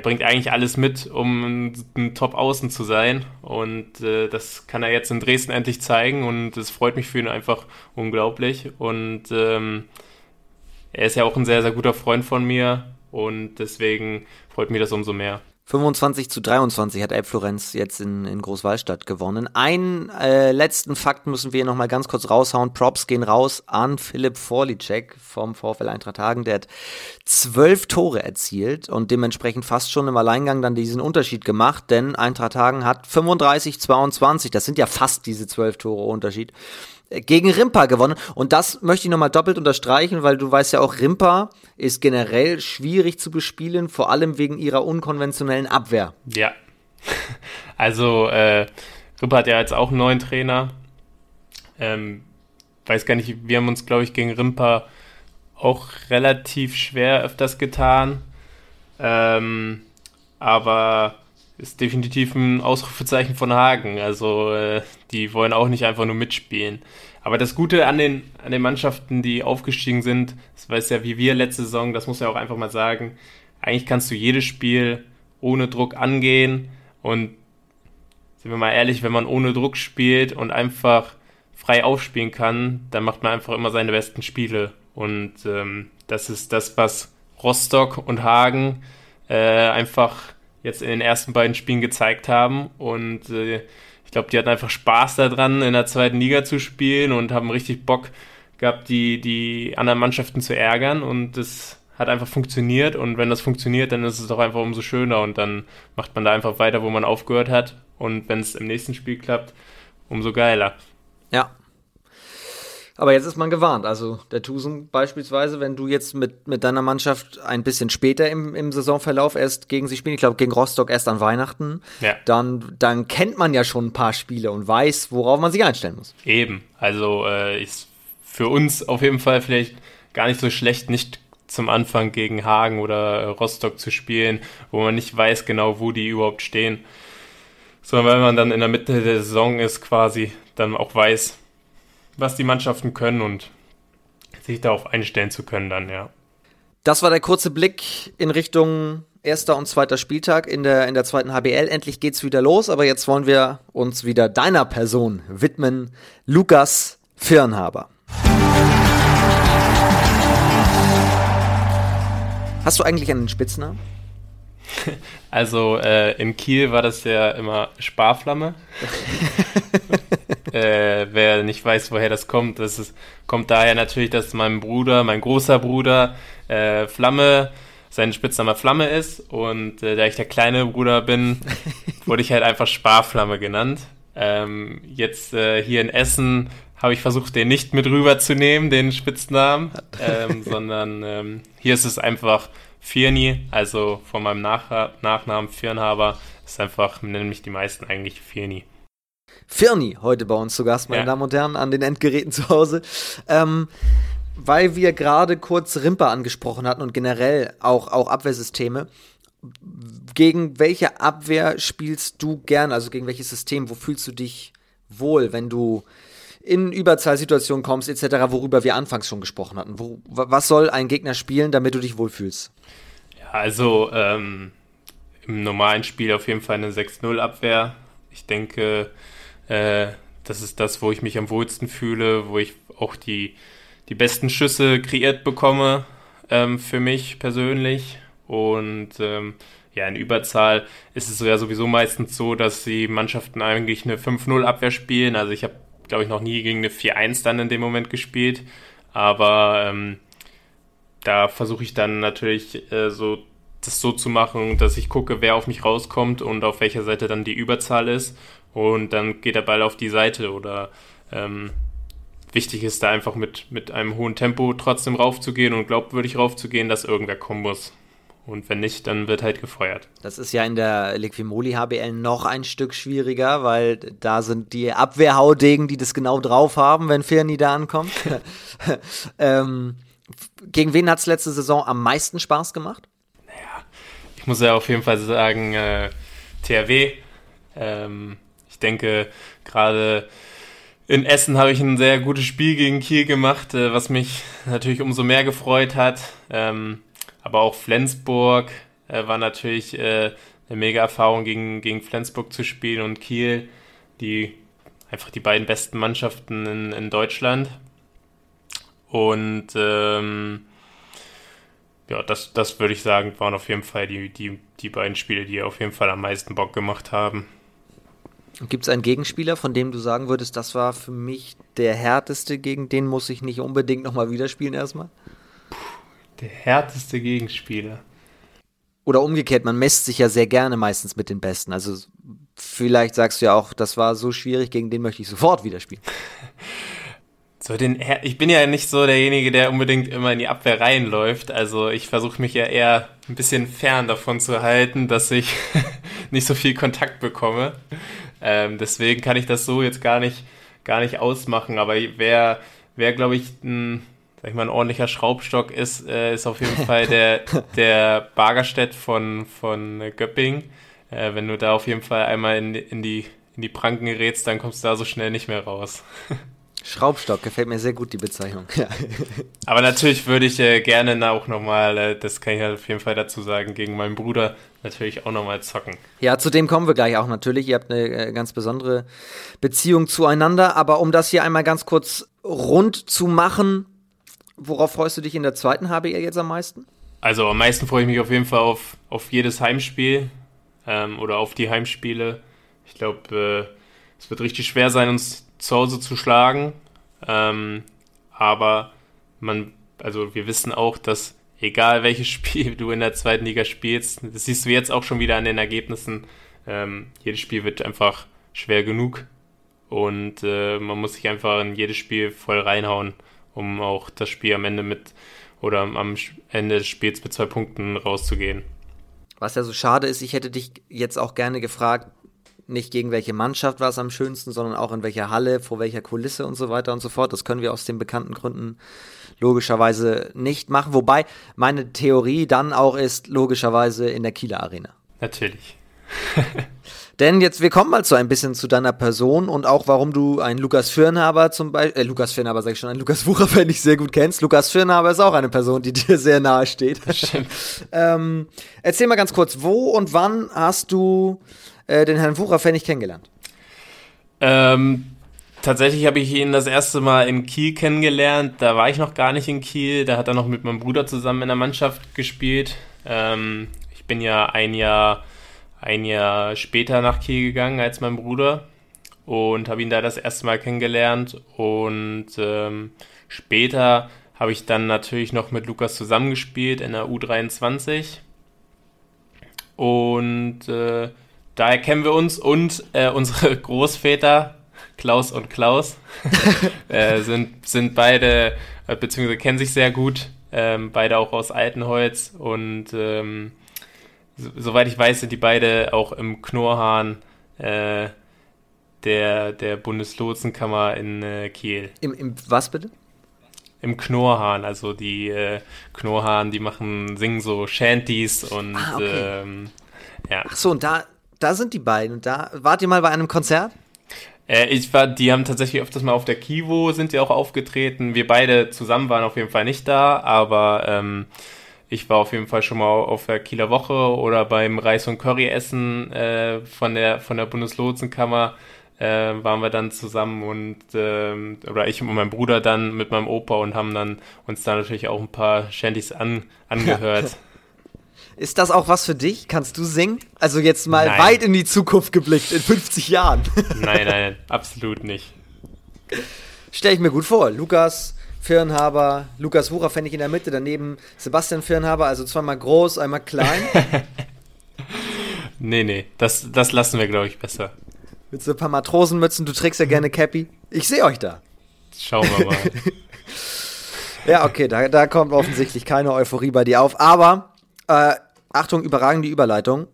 er bringt eigentlich alles mit, um ein Top-Außen zu sein. Und äh, das kann er jetzt in Dresden endlich zeigen. Und es freut mich für ihn einfach unglaublich. Und ähm, er ist ja auch ein sehr, sehr guter Freund von mir. Und deswegen freut mich das umso mehr. 25 zu 23 hat Elbflorenz jetzt in, in Großwallstadt gewonnen. Einen äh, letzten Fakt müssen wir noch mal ganz kurz raushauen. Props gehen raus an Philipp Vorlicek vom VfL Eintracht Hagen. Der hat zwölf Tore erzielt und dementsprechend fast schon im Alleingang dann diesen Unterschied gemacht, denn Eintracht Hagen hat 35 22. Das sind ja fast diese zwölf Tore Unterschied gegen Rimpa gewonnen. Und das möchte ich nochmal doppelt unterstreichen, weil du weißt ja auch, Rimpa ist generell schwierig zu bespielen, vor allem wegen ihrer unkonventionellen Abwehr. Ja. Also, äh, Rimpa hat ja jetzt auch einen neuen Trainer. Ähm, weiß gar nicht, wir haben uns, glaube ich, gegen Rimpa auch relativ schwer öfters getan. Ähm, aber ist definitiv ein Ausrufezeichen von Hagen. Also äh, die wollen auch nicht einfach nur mitspielen. Aber das Gute an den, an den Mannschaften, die aufgestiegen sind, das weiß ja wie wir letzte Saison, das muss ja auch einfach mal sagen, eigentlich kannst du jedes Spiel ohne Druck angehen und sind wir mal ehrlich, wenn man ohne Druck spielt und einfach frei aufspielen kann, dann macht man einfach immer seine besten Spiele. Und ähm, das ist das, was Rostock und Hagen äh, einfach jetzt in den ersten beiden Spielen gezeigt haben. Und äh, ich glaube, die hatten einfach Spaß daran, in der zweiten Liga zu spielen und haben richtig Bock gehabt, die, die anderen Mannschaften zu ärgern. Und das hat einfach funktioniert. Und wenn das funktioniert, dann ist es doch einfach umso schöner. Und dann macht man da einfach weiter, wo man aufgehört hat. Und wenn es im nächsten Spiel klappt, umso geiler. Ja, aber jetzt ist man gewarnt. Also der Tusen beispielsweise, wenn du jetzt mit, mit deiner Mannschaft ein bisschen später im, im Saisonverlauf erst gegen sie spielen, ich glaube gegen Rostock erst an Weihnachten, ja. dann, dann kennt man ja schon ein paar Spiele und weiß, worauf man sich einstellen muss. Eben. Also äh, ist für uns auf jeden Fall vielleicht gar nicht so schlecht, nicht zum Anfang gegen Hagen oder Rostock zu spielen, wo man nicht weiß genau, wo die überhaupt stehen. Sondern wenn man dann in der Mitte der Saison ist, quasi, dann auch weiß, was die Mannschaften können und sich darauf einstellen zu können dann, ja. Das war der kurze Blick in Richtung erster und zweiter Spieltag in der, in der zweiten HBL. Endlich geht's wieder los, aber jetzt wollen wir uns wieder deiner Person widmen. Lukas Firnhaber. Hast du eigentlich einen Spitznamen? Also äh, in Kiel war das ja immer Sparflamme. äh, wer nicht weiß, woher das kommt, das ist, kommt daher natürlich, dass mein Bruder, mein großer Bruder, äh, Flamme, sein Spitzname Flamme ist. Und äh, da ich der kleine Bruder bin, wurde ich halt einfach Sparflamme genannt. Ähm, jetzt äh, hier in Essen habe ich versucht, den nicht mit rüberzunehmen, den Spitznamen, ähm, sondern ähm, hier ist es einfach Firni, also von meinem Nach Nachnamen Firnhaber, ist einfach, nennen mich die meisten eigentlich Firni. Firni heute bei uns zu Gast, meine ja. Damen und Herren, an den Endgeräten zu Hause. Ähm, weil wir gerade kurz Rimper angesprochen hatten und generell auch, auch Abwehrsysteme. Gegen welche Abwehr spielst du gern? Also gegen welches System? Wo fühlst du dich wohl, wenn du in Überzahlsituationen kommst, etc., worüber wir anfangs schon gesprochen hatten. Wo, was soll ein Gegner spielen, damit du dich wohlfühlst? Also ähm, im normalen Spiel auf jeden Fall eine 6-0-Abwehr. Ich denke, äh, das ist das, wo ich mich am wohlsten fühle, wo ich auch die, die besten Schüsse kreiert bekomme ähm, für mich persönlich. Und ähm, ja, in Überzahl ist es ja sowieso meistens so, dass die Mannschaften eigentlich eine 5-0-Abwehr spielen. Also ich habe, glaube ich, noch nie gegen eine 4-1 dann in dem Moment gespielt. Aber ähm, da versuche ich dann natürlich äh, so das so zu machen, dass ich gucke, wer auf mich rauskommt und auf welcher Seite dann die Überzahl ist. Und dann geht der Ball auf die Seite oder ähm, wichtig ist da einfach mit, mit einem hohen Tempo trotzdem raufzugehen und glaubwürdig raufzugehen, dass irgendwer kommen muss. Und wenn nicht, dann wird halt gefeuert. Das ist ja in der Liquimoli HBL noch ein Stück schwieriger, weil da sind die Abwehrhaudegen, die das genau drauf haben, wenn Firni da ankommt. ähm, gegen wen hat es letzte Saison am meisten Spaß gemacht? Naja, ich muss ja auf jeden Fall sagen, äh, THW. Ähm, ich denke, gerade in Essen habe ich ein sehr gutes Spiel gegen Kiel gemacht, äh, was mich natürlich umso mehr gefreut hat. Ähm, aber auch Flensburg äh, war natürlich äh, eine mega Erfahrung, gegen, gegen Flensburg zu spielen und Kiel, die einfach die beiden besten Mannschaften in, in Deutschland. Und ähm, ja, das, das würde ich sagen, waren auf jeden Fall die, die, die beiden Spiele, die auf jeden Fall am meisten Bock gemacht haben. Gibt es einen Gegenspieler, von dem du sagen würdest, das war für mich der härteste, gegen den muss ich nicht unbedingt nochmal wieder spielen erstmal? Der härteste Gegenspieler. Oder umgekehrt, man messt sich ja sehr gerne meistens mit den Besten. Also vielleicht sagst du ja auch, das war so schwierig, gegen den möchte ich sofort wieder spielen. So den, ich bin ja nicht so derjenige, der unbedingt immer in die Abwehr reinläuft. Also ich versuche mich ja eher ein bisschen fern davon zu halten, dass ich nicht so viel Kontakt bekomme. Ähm, deswegen kann ich das so jetzt gar nicht, gar nicht ausmachen. Aber wer, wer glaube ich, ein, sag ich mal, ein ordentlicher Schraubstock ist, äh, ist auf jeden Fall der, der Bargerstedt von, von Göpping. Äh, wenn du da auf jeden Fall einmal in, in, die, in die Pranken gerätst, dann kommst du da so schnell nicht mehr raus. Schraubstock, gefällt mir sehr gut die Bezeichnung. Ja. Aber natürlich würde ich äh, gerne auch nochmal, äh, das kann ich auf jeden Fall dazu sagen, gegen meinen Bruder natürlich auch nochmal zocken. Ja, zu dem kommen wir gleich auch natürlich. Ihr habt eine äh, ganz besondere Beziehung zueinander. Aber um das hier einmal ganz kurz rund zu machen, worauf freust du dich in der zweiten HBL jetzt am meisten? Also am meisten freue ich mich auf jeden Fall auf, auf jedes Heimspiel ähm, oder auf die Heimspiele. Ich glaube, äh, es wird richtig schwer sein, uns zu Hause zu schlagen. Ähm, aber man, also wir wissen auch, dass egal welches Spiel du in der zweiten Liga spielst, das siehst du jetzt auch schon wieder an den Ergebnissen, ähm, jedes Spiel wird einfach schwer genug und äh, man muss sich einfach in jedes Spiel voll reinhauen, um auch das Spiel am Ende mit oder am Ende des Spiels mit zwei Punkten rauszugehen. Was ja so schade ist, ich hätte dich jetzt auch gerne gefragt, nicht gegen welche Mannschaft war es am schönsten, sondern auch in welcher Halle, vor welcher Kulisse und so weiter und so fort. Das können wir aus den bekannten Gründen logischerweise nicht machen. Wobei meine Theorie dann auch ist, logischerweise in der Kieler Arena. Natürlich. Denn jetzt, wir kommen mal so ein bisschen zu deiner Person und auch, warum du einen Lukas Firnhaber zum Beispiel, äh, Lukas Firnhaber sag ich schon, einen Lukas Wucher, wenn ich sehr gut kennst. Lukas Firnhaber ist auch eine Person, die dir sehr nahe steht. ähm, erzähl mal ganz kurz, wo und wann hast du äh, den Herrn Wucher-Pfennig kennengelernt? Ähm, tatsächlich habe ich ihn das erste Mal in Kiel kennengelernt. Da war ich noch gar nicht in Kiel. Da hat er noch mit meinem Bruder zusammen in der Mannschaft gespielt. Ähm, ich bin ja ein Jahr, ein Jahr später nach Kiel gegangen als mein Bruder und habe ihn da das erste Mal kennengelernt. Und ähm, später habe ich dann natürlich noch mit Lukas zusammengespielt in der U23. Und äh, daher kennen wir uns und äh, unsere Großväter, Klaus und Klaus, äh, sind, sind beide, äh, beziehungsweise kennen sich sehr gut, ähm, beide auch aus Altenholz und ähm, so, soweit ich weiß, sind die beide auch im Knorrhahn äh, der, der Bundeslotsenkammer in äh, Kiel. Im, Im was bitte? Im Knorrhahn, also die äh, Knorrhahn, die machen, singen so Shanties und ah, okay. ähm, ja. Ach so, und da, da sind die beiden. Und da wart ihr mal bei einem Konzert? Äh, ich war, die haben tatsächlich öfters mal auf der Kivo sind die auch aufgetreten. Wir beide zusammen waren auf jeden Fall nicht da, aber ähm, ich war auf jeden Fall schon mal auf der Kieler Woche oder beim Reis und Curry Essen äh, von der von der Bundeslotsenkammer äh, waren wir dann zusammen und ähm, oder ich und mein Bruder dann mit meinem Opa und haben dann uns da natürlich auch ein paar Shanties an, angehört. Ist das auch was für dich? Kannst du singen? Also jetzt mal nein. weit in die Zukunft geblickt, in 50 Jahren. nein, nein, absolut nicht. Stell ich mir gut vor. Lukas Firnhaber, Lukas Wucher fände ich in der Mitte, daneben Sebastian Firnhaber, also zweimal groß, einmal klein. nee, nee, das, das lassen wir, glaube ich, besser. Mit so ein paar Matrosenmützen, du trägst ja gerne Cappy. Ich sehe euch da. Schauen wir mal. ja, okay, da, da kommt offensichtlich keine Euphorie bei dir auf. Aber äh, Achtung, überragende Überleitung.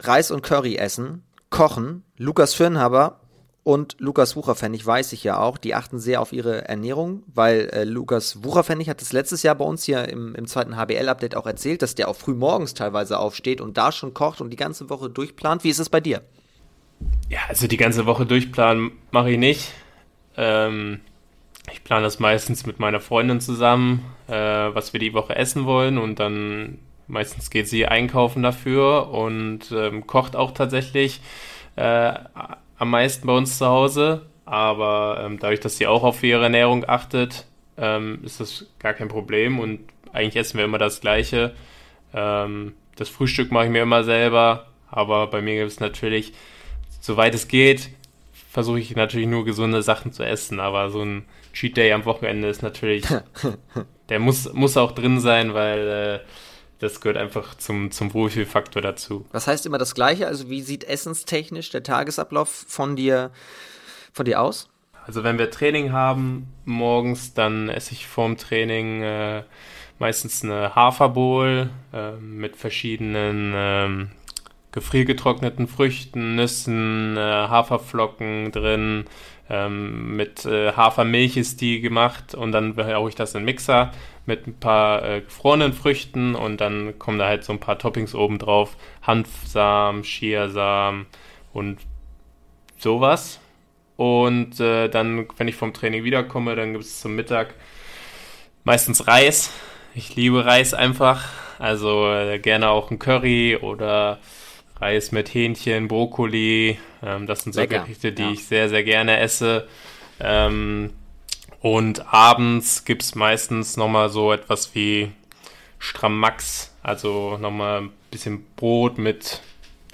Reis und Curry essen, kochen. Lukas Firnhaber und Lukas Wucherpfennig weiß ich ja auch, die achten sehr auf ihre Ernährung, weil äh, Lukas Wucherpfennig hat das letztes Jahr bei uns hier im, im zweiten HBL-Update auch erzählt, dass der auch früh morgens teilweise aufsteht und da schon kocht und die ganze Woche durchplant. Wie ist es bei dir? Ja, also die ganze Woche durchplanen mache ich nicht. Ähm, ich plane das meistens mit meiner Freundin zusammen, äh, was wir die Woche essen wollen und dann Meistens geht sie einkaufen dafür und ähm, kocht auch tatsächlich äh, am meisten bei uns zu Hause. Aber ähm, dadurch, dass sie auch auf ihre Ernährung achtet, ähm, ist das gar kein Problem und eigentlich essen wir immer das Gleiche. Ähm, das Frühstück mache ich mir immer selber, aber bei mir gibt es natürlich, soweit es geht, versuche ich natürlich nur gesunde Sachen zu essen. Aber so ein Cheat Day am Wochenende ist natürlich, der muss, muss auch drin sein, weil äh, das gehört einfach zum, zum Wohlfühlfaktor dazu. Was heißt immer das Gleiche? Also wie sieht essenstechnisch der Tagesablauf von dir, von dir aus? Also wenn wir Training haben morgens, dann esse ich vorm Training äh, meistens eine Haferbowl äh, mit verschiedenen äh, gefriergetrockneten Früchten, Nüssen, äh, Haferflocken drin. Ähm, mit äh, Hafermilch ist die gemacht und dann haue ich das in den Mixer mit ein paar äh, gefrorenen Früchten und dann kommen da halt so ein paar Toppings oben drauf. Hanfsamen, Chiasamen und sowas. Und äh, dann, wenn ich vom Training wiederkomme, dann gibt es zum Mittag meistens Reis. Ich liebe Reis einfach. Also äh, gerne auch ein Curry oder Reis mit Hähnchen, Brokkoli. Ähm, das sind so Lecker. Gerichte, die ja. ich sehr, sehr gerne esse. Ähm, und abends gibt es meistens nochmal so etwas wie Strammax, also nochmal ein bisschen Brot mit,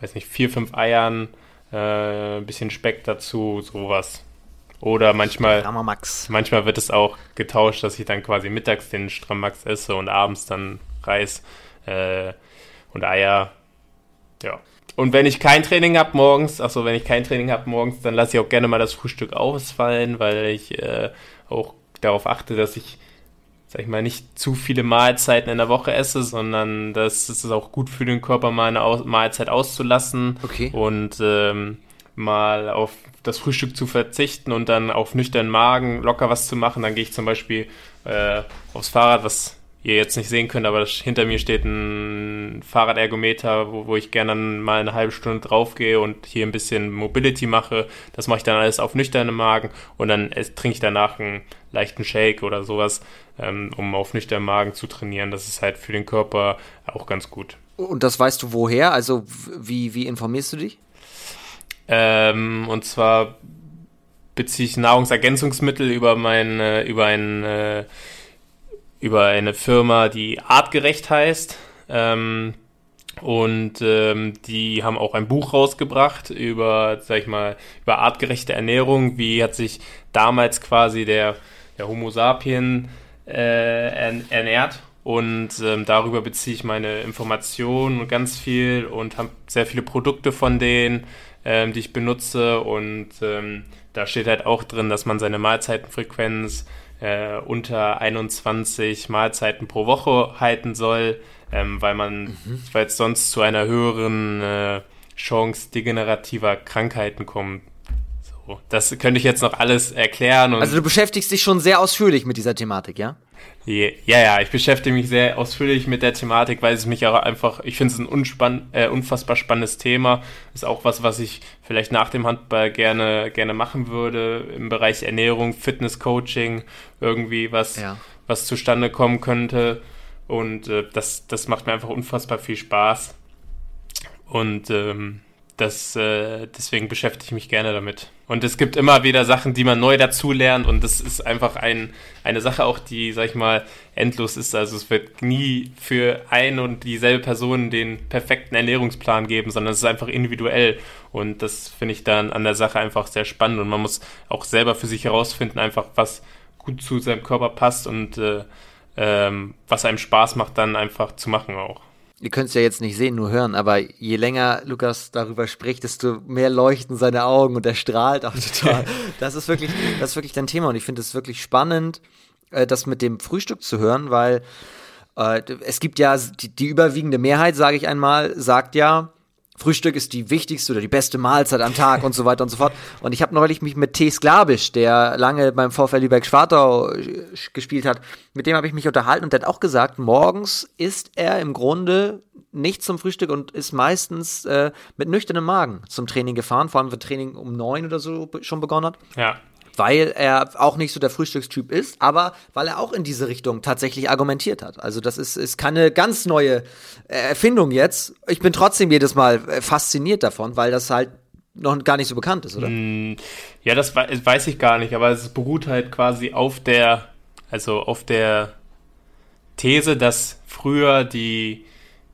weiß nicht, vier, fünf Eiern, äh, ein bisschen Speck dazu, sowas. Oder manchmal, manchmal wird es auch getauscht, dass ich dann quasi mittags den Strammax esse und abends dann Reis äh, und Eier. Ja. Und wenn ich kein Training habe morgens, achso, wenn ich kein Training habe morgens, dann lasse ich auch gerne mal das Frühstück ausfallen, weil ich äh, auch darauf achte, dass ich, sag ich mal, nicht zu viele Mahlzeiten in der Woche esse, sondern dass es auch gut für den Körper, mal eine Mahlzeit auszulassen okay. und ähm, mal auf das Frühstück zu verzichten und dann auf nüchternen Magen locker was zu machen. Dann gehe ich zum Beispiel äh, aufs Fahrrad, was ihr jetzt nicht sehen könnt, aber hinter mir steht ein Fahrradergometer, wo, wo ich gerne mal eine halbe Stunde draufgehe und hier ein bisschen Mobility mache. Das mache ich dann alles auf nüchternen Magen und dann trinke ich danach einen leichten Shake oder sowas, ähm, um auf nüchternen Magen zu trainieren. Das ist halt für den Körper auch ganz gut. Und das weißt du woher? Also wie, wie informierst du dich? Ähm, und zwar beziehe ich Nahrungsergänzungsmittel über mein, über ein äh, über eine Firma, die artgerecht heißt. Ähm, und ähm, die haben auch ein Buch rausgebracht über, sag ich mal, über artgerechte Ernährung. Wie hat sich damals quasi der, der Homo sapien äh, ernährt? Und ähm, darüber beziehe ich meine Informationen ganz viel und habe sehr viele Produkte von denen, ähm, die ich benutze. Und ähm, da steht halt auch drin, dass man seine Mahlzeitenfrequenz äh, unter 21 Mahlzeiten pro Woche halten soll, ähm, weil man, mhm. weil es sonst zu einer höheren äh, Chance degenerativer Krankheiten kommt. So, das könnte ich jetzt noch alles erklären. also du beschäftigst dich schon sehr ausführlich mit dieser Thematik, ja? Ja, ja, ich beschäftige mich sehr ausführlich mit der Thematik, weil es mich auch einfach, ich finde es ein unspann, äh, unfassbar spannendes Thema. Ist auch was, was ich vielleicht nach dem Handball gerne, gerne machen würde im Bereich Ernährung, Fitness, Coaching, irgendwie was, ja. was zustande kommen könnte. Und äh, das, das macht mir einfach unfassbar viel Spaß. Und ähm, das, äh, deswegen beschäftige ich mich gerne damit. Und es gibt immer wieder Sachen, die man neu dazulernt und das ist einfach ein, eine Sache auch, die, sag ich mal, endlos ist. Also es wird nie für ein und dieselbe Person den perfekten Ernährungsplan geben, sondern es ist einfach individuell und das finde ich dann an der Sache einfach sehr spannend und man muss auch selber für sich herausfinden, einfach was gut zu seinem Körper passt und äh, ähm, was einem Spaß macht, dann einfach zu machen auch ihr könnt es ja jetzt nicht sehen, nur hören, aber je länger Lukas darüber spricht, desto mehr leuchten seine Augen und er strahlt auch total. das ist wirklich, das ist wirklich dein Thema und ich finde es wirklich spannend, äh, das mit dem Frühstück zu hören, weil äh, es gibt ja die, die überwiegende Mehrheit, sage ich einmal, sagt ja, Frühstück ist die wichtigste oder die beste Mahlzeit am Tag und so weiter und so fort. Und ich habe neulich mich mit T. Sklabisch, der lange beim VfL Lübeck-Schwartau äh, gespielt hat, mit dem habe ich mich unterhalten und der hat auch gesagt, morgens isst er im Grunde nicht zum Frühstück und ist meistens äh, mit nüchternem Magen zum Training gefahren, vor allem wenn Training um neun oder so schon begonnen hat. Ja weil er auch nicht so der Frühstückstyp ist, aber weil er auch in diese Richtung tatsächlich argumentiert hat. Also das ist, ist keine ganz neue äh, Erfindung jetzt. Ich bin trotzdem jedes Mal äh, fasziniert davon, weil das halt noch gar nicht so bekannt ist, oder? Mm, ja, das weiß ich gar nicht, aber es beruht halt quasi auf der, also auf der These, dass früher die,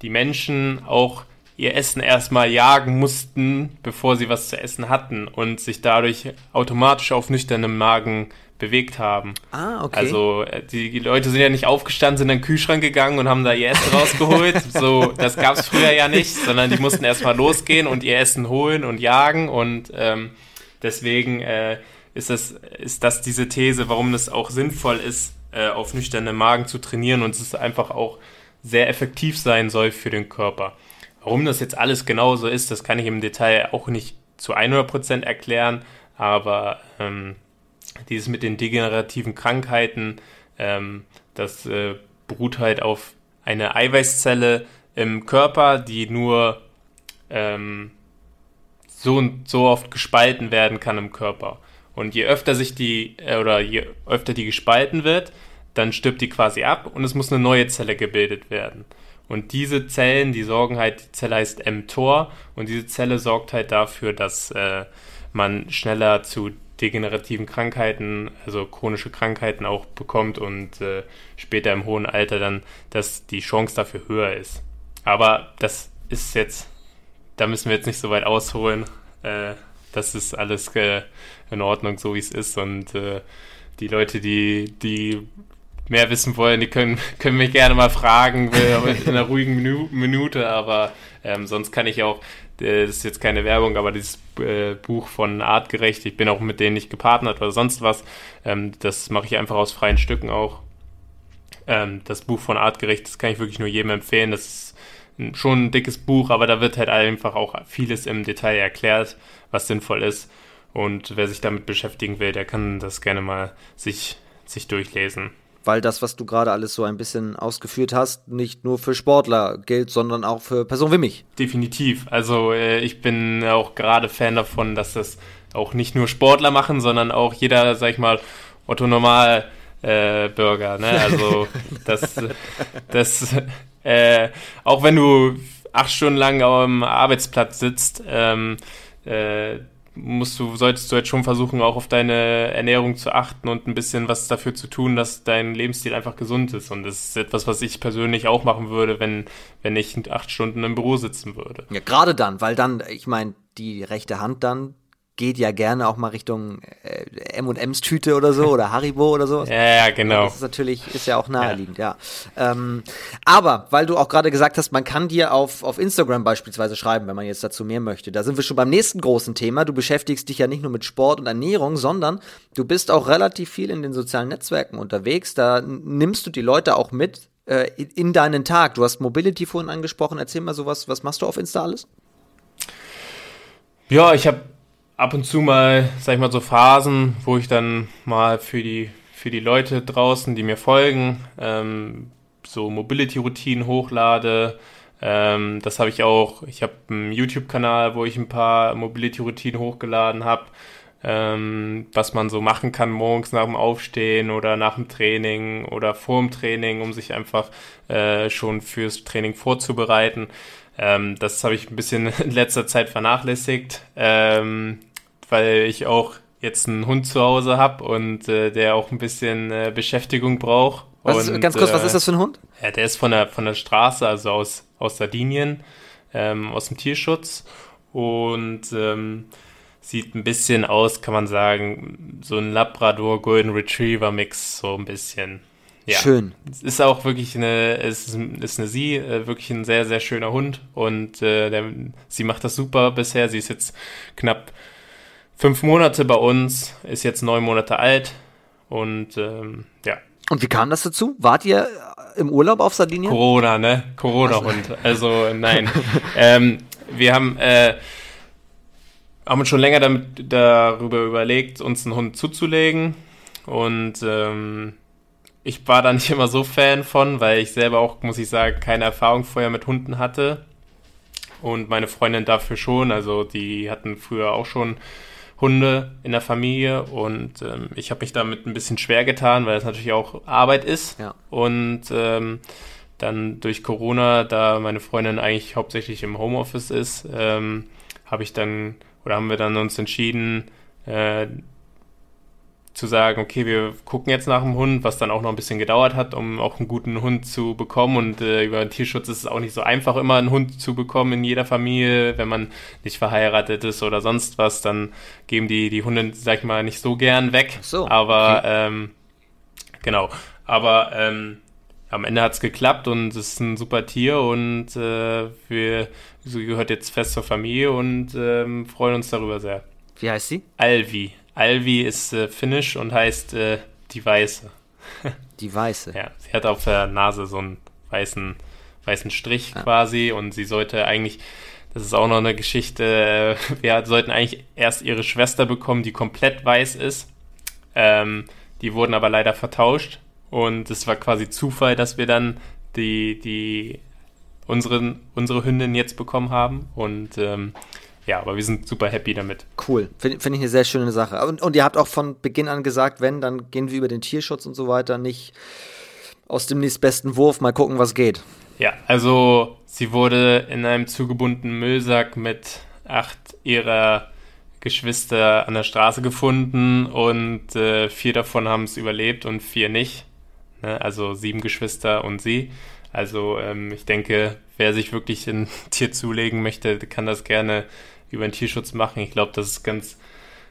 die Menschen auch ihr Essen erstmal jagen mussten, bevor sie was zu essen hatten und sich dadurch automatisch auf nüchternem Magen bewegt haben. Ah, okay. Also äh, die, Leute sind ja nicht aufgestanden, sind in den Kühlschrank gegangen und haben da ihr Essen rausgeholt. so, das gab es früher ja nicht, sondern die mussten erstmal losgehen und ihr Essen holen und jagen und ähm, deswegen äh, ist, das, ist das diese These, warum es auch sinnvoll ist, äh, auf nüchternem Magen zu trainieren und es einfach auch sehr effektiv sein soll für den Körper. Warum das jetzt alles genau so ist, das kann ich im Detail auch nicht zu 100% erklären, aber ähm, dieses mit den degenerativen Krankheiten, ähm, das äh, beruht halt auf eine Eiweißzelle im Körper, die nur ähm, so und so oft gespalten werden kann im Körper. Und je öfter sich die, äh, oder je öfter die gespalten wird, dann stirbt die quasi ab und es muss eine neue Zelle gebildet werden. Und diese Zellen, die sorgen halt, die Zelle heißt mTOR und diese Zelle sorgt halt dafür, dass äh, man schneller zu degenerativen Krankheiten, also chronische Krankheiten auch bekommt und äh, später im hohen Alter dann, dass die Chance dafür höher ist. Aber das ist jetzt, da müssen wir jetzt nicht so weit ausholen. Äh, das ist alles äh, in Ordnung, so wie es ist. Und äh, die Leute, die, die mehr wissen wollen, die können, können mich gerne mal fragen in einer ruhigen Minute, aber ähm, sonst kann ich auch, äh, das ist jetzt keine Werbung, aber dieses äh, Buch von Artgerecht, ich bin auch mit denen nicht gepartnert oder sonst was, ähm, das mache ich einfach aus freien Stücken auch. Ähm, das Buch von Artgerecht, das kann ich wirklich nur jedem empfehlen, das ist schon ein dickes Buch, aber da wird halt einfach auch vieles im Detail erklärt, was sinnvoll ist. Und wer sich damit beschäftigen will, der kann das gerne mal sich, sich durchlesen weil das, was du gerade alles so ein bisschen ausgeführt hast, nicht nur für Sportler gilt, sondern auch für Personen wie mich. Definitiv. Also äh, ich bin auch gerade Fan davon, dass das auch nicht nur Sportler machen, sondern auch jeder, sag ich mal, Otto Normal äh, Bürger. Ne? Also das, das äh, auch wenn du acht Stunden lang am Arbeitsplatz sitzt, ähm, äh, musst du, solltest du jetzt schon versuchen, auch auf deine Ernährung zu achten und ein bisschen was dafür zu tun, dass dein Lebensstil einfach gesund ist. Und das ist etwas, was ich persönlich auch machen würde, wenn, wenn ich acht Stunden im Büro sitzen würde. Ja, gerade dann, weil dann, ich meine, die rechte Hand dann geht ja gerne auch mal Richtung äh, M&M's Tüte oder so oder Haribo oder so. Ja, ja, genau. Das ist natürlich, ist ja auch naheliegend, ja. ja. Ähm, aber, weil du auch gerade gesagt hast, man kann dir auf, auf Instagram beispielsweise schreiben, wenn man jetzt dazu mehr möchte. Da sind wir schon beim nächsten großen Thema. Du beschäftigst dich ja nicht nur mit Sport und Ernährung, sondern du bist auch relativ viel in den sozialen Netzwerken unterwegs. Da nimmst du die Leute auch mit äh, in deinen Tag. Du hast Mobility vorhin angesprochen. Erzähl mal sowas, was machst du auf Insta alles? Ja, ich habe ab und zu mal, sag ich mal, so Phasen, wo ich dann mal für die für die Leute draußen, die mir folgen, ähm, so Mobility-Routinen hochlade. Ähm, das habe ich auch. Ich habe einen YouTube-Kanal, wo ich ein paar Mobility-Routinen hochgeladen habe, ähm, was man so machen kann morgens nach dem Aufstehen oder nach dem Training oder vor dem Training, um sich einfach äh, schon fürs Training vorzubereiten. Ähm, das habe ich ein bisschen in letzter Zeit vernachlässigt, ähm, weil ich auch jetzt einen Hund zu Hause habe und äh, der auch ein bisschen äh, Beschäftigung braucht. Was und, ganz kurz, was ist das für ein Hund? Ja, der ist von der, von der Straße, also aus, aus Sardinien, ähm, aus dem Tierschutz und ähm, sieht ein bisschen aus, kann man sagen, so ein Labrador Golden Retriever Mix, so ein bisschen. Ja. Schön. Es ist auch wirklich eine, es ist, ist eine sie, äh, wirklich ein sehr, sehr schöner Hund und äh, der, sie macht das super bisher. Sie ist jetzt knapp fünf Monate bei uns, ist jetzt neun Monate alt und ähm, ja. Und wie kam das dazu? Wart ihr im Urlaub auf Sardinien? Corona, ne? Corona-Hund. Also nein. ähm, wir haben, äh, haben uns schon länger damit, darüber überlegt, uns einen Hund zuzulegen. Und ähm, ich war da nicht immer so Fan von, weil ich selber auch, muss ich sagen, keine Erfahrung vorher mit Hunden hatte. Und meine Freundin dafür schon. Also die hatten früher auch schon Hunde in der Familie und ähm, ich habe mich damit ein bisschen schwer getan, weil es natürlich auch Arbeit ist. Ja. Und ähm, dann durch Corona, da meine Freundin eigentlich hauptsächlich im Homeoffice ist, ähm, habe ich dann oder haben wir dann uns entschieden, äh, zu sagen, okay, wir gucken jetzt nach dem Hund, was dann auch noch ein bisschen gedauert hat, um auch einen guten Hund zu bekommen. Und äh, über den Tierschutz ist es auch nicht so einfach, immer einen Hund zu bekommen in jeder Familie. Wenn man nicht verheiratet ist oder sonst was, dann geben die, die Hunde, sag ich mal, nicht so gern weg. Ach so. Aber okay. ähm, genau. Aber ähm, am Ende hat es geklappt und es ist ein super Tier und äh, wir sie gehört jetzt fest zur Familie und ähm, freuen uns darüber sehr. Wie heißt sie? Alvi. Alvi ist äh, finnisch und heißt äh, die Weiße. die Weiße. Ja, sie hat auf der Nase so einen weißen, weißen Strich ah. quasi und sie sollte eigentlich, das ist auch noch eine Geschichte, äh, wir sollten eigentlich erst ihre Schwester bekommen, die komplett weiß ist. Ähm, die wurden aber leider vertauscht und es war quasi Zufall, dass wir dann die, die unseren, unsere Hündin jetzt bekommen haben und ähm, ja, aber wir sind super happy damit. Cool. Finde find ich eine sehr schöne Sache. Und, und ihr habt auch von Beginn an gesagt, wenn, dann gehen wir über den Tierschutz und so weiter, nicht aus dem nächstbesten Wurf, mal gucken, was geht. Ja, also sie wurde in einem zugebundenen Müllsack mit acht ihrer Geschwister an der Straße gefunden und äh, vier davon haben es überlebt und vier nicht. Ne? Also sieben Geschwister und sie. Also ähm, ich denke, wer sich wirklich ein Tier zulegen möchte, kann das gerne über den Tierschutz machen. Ich glaube, das ist ganz,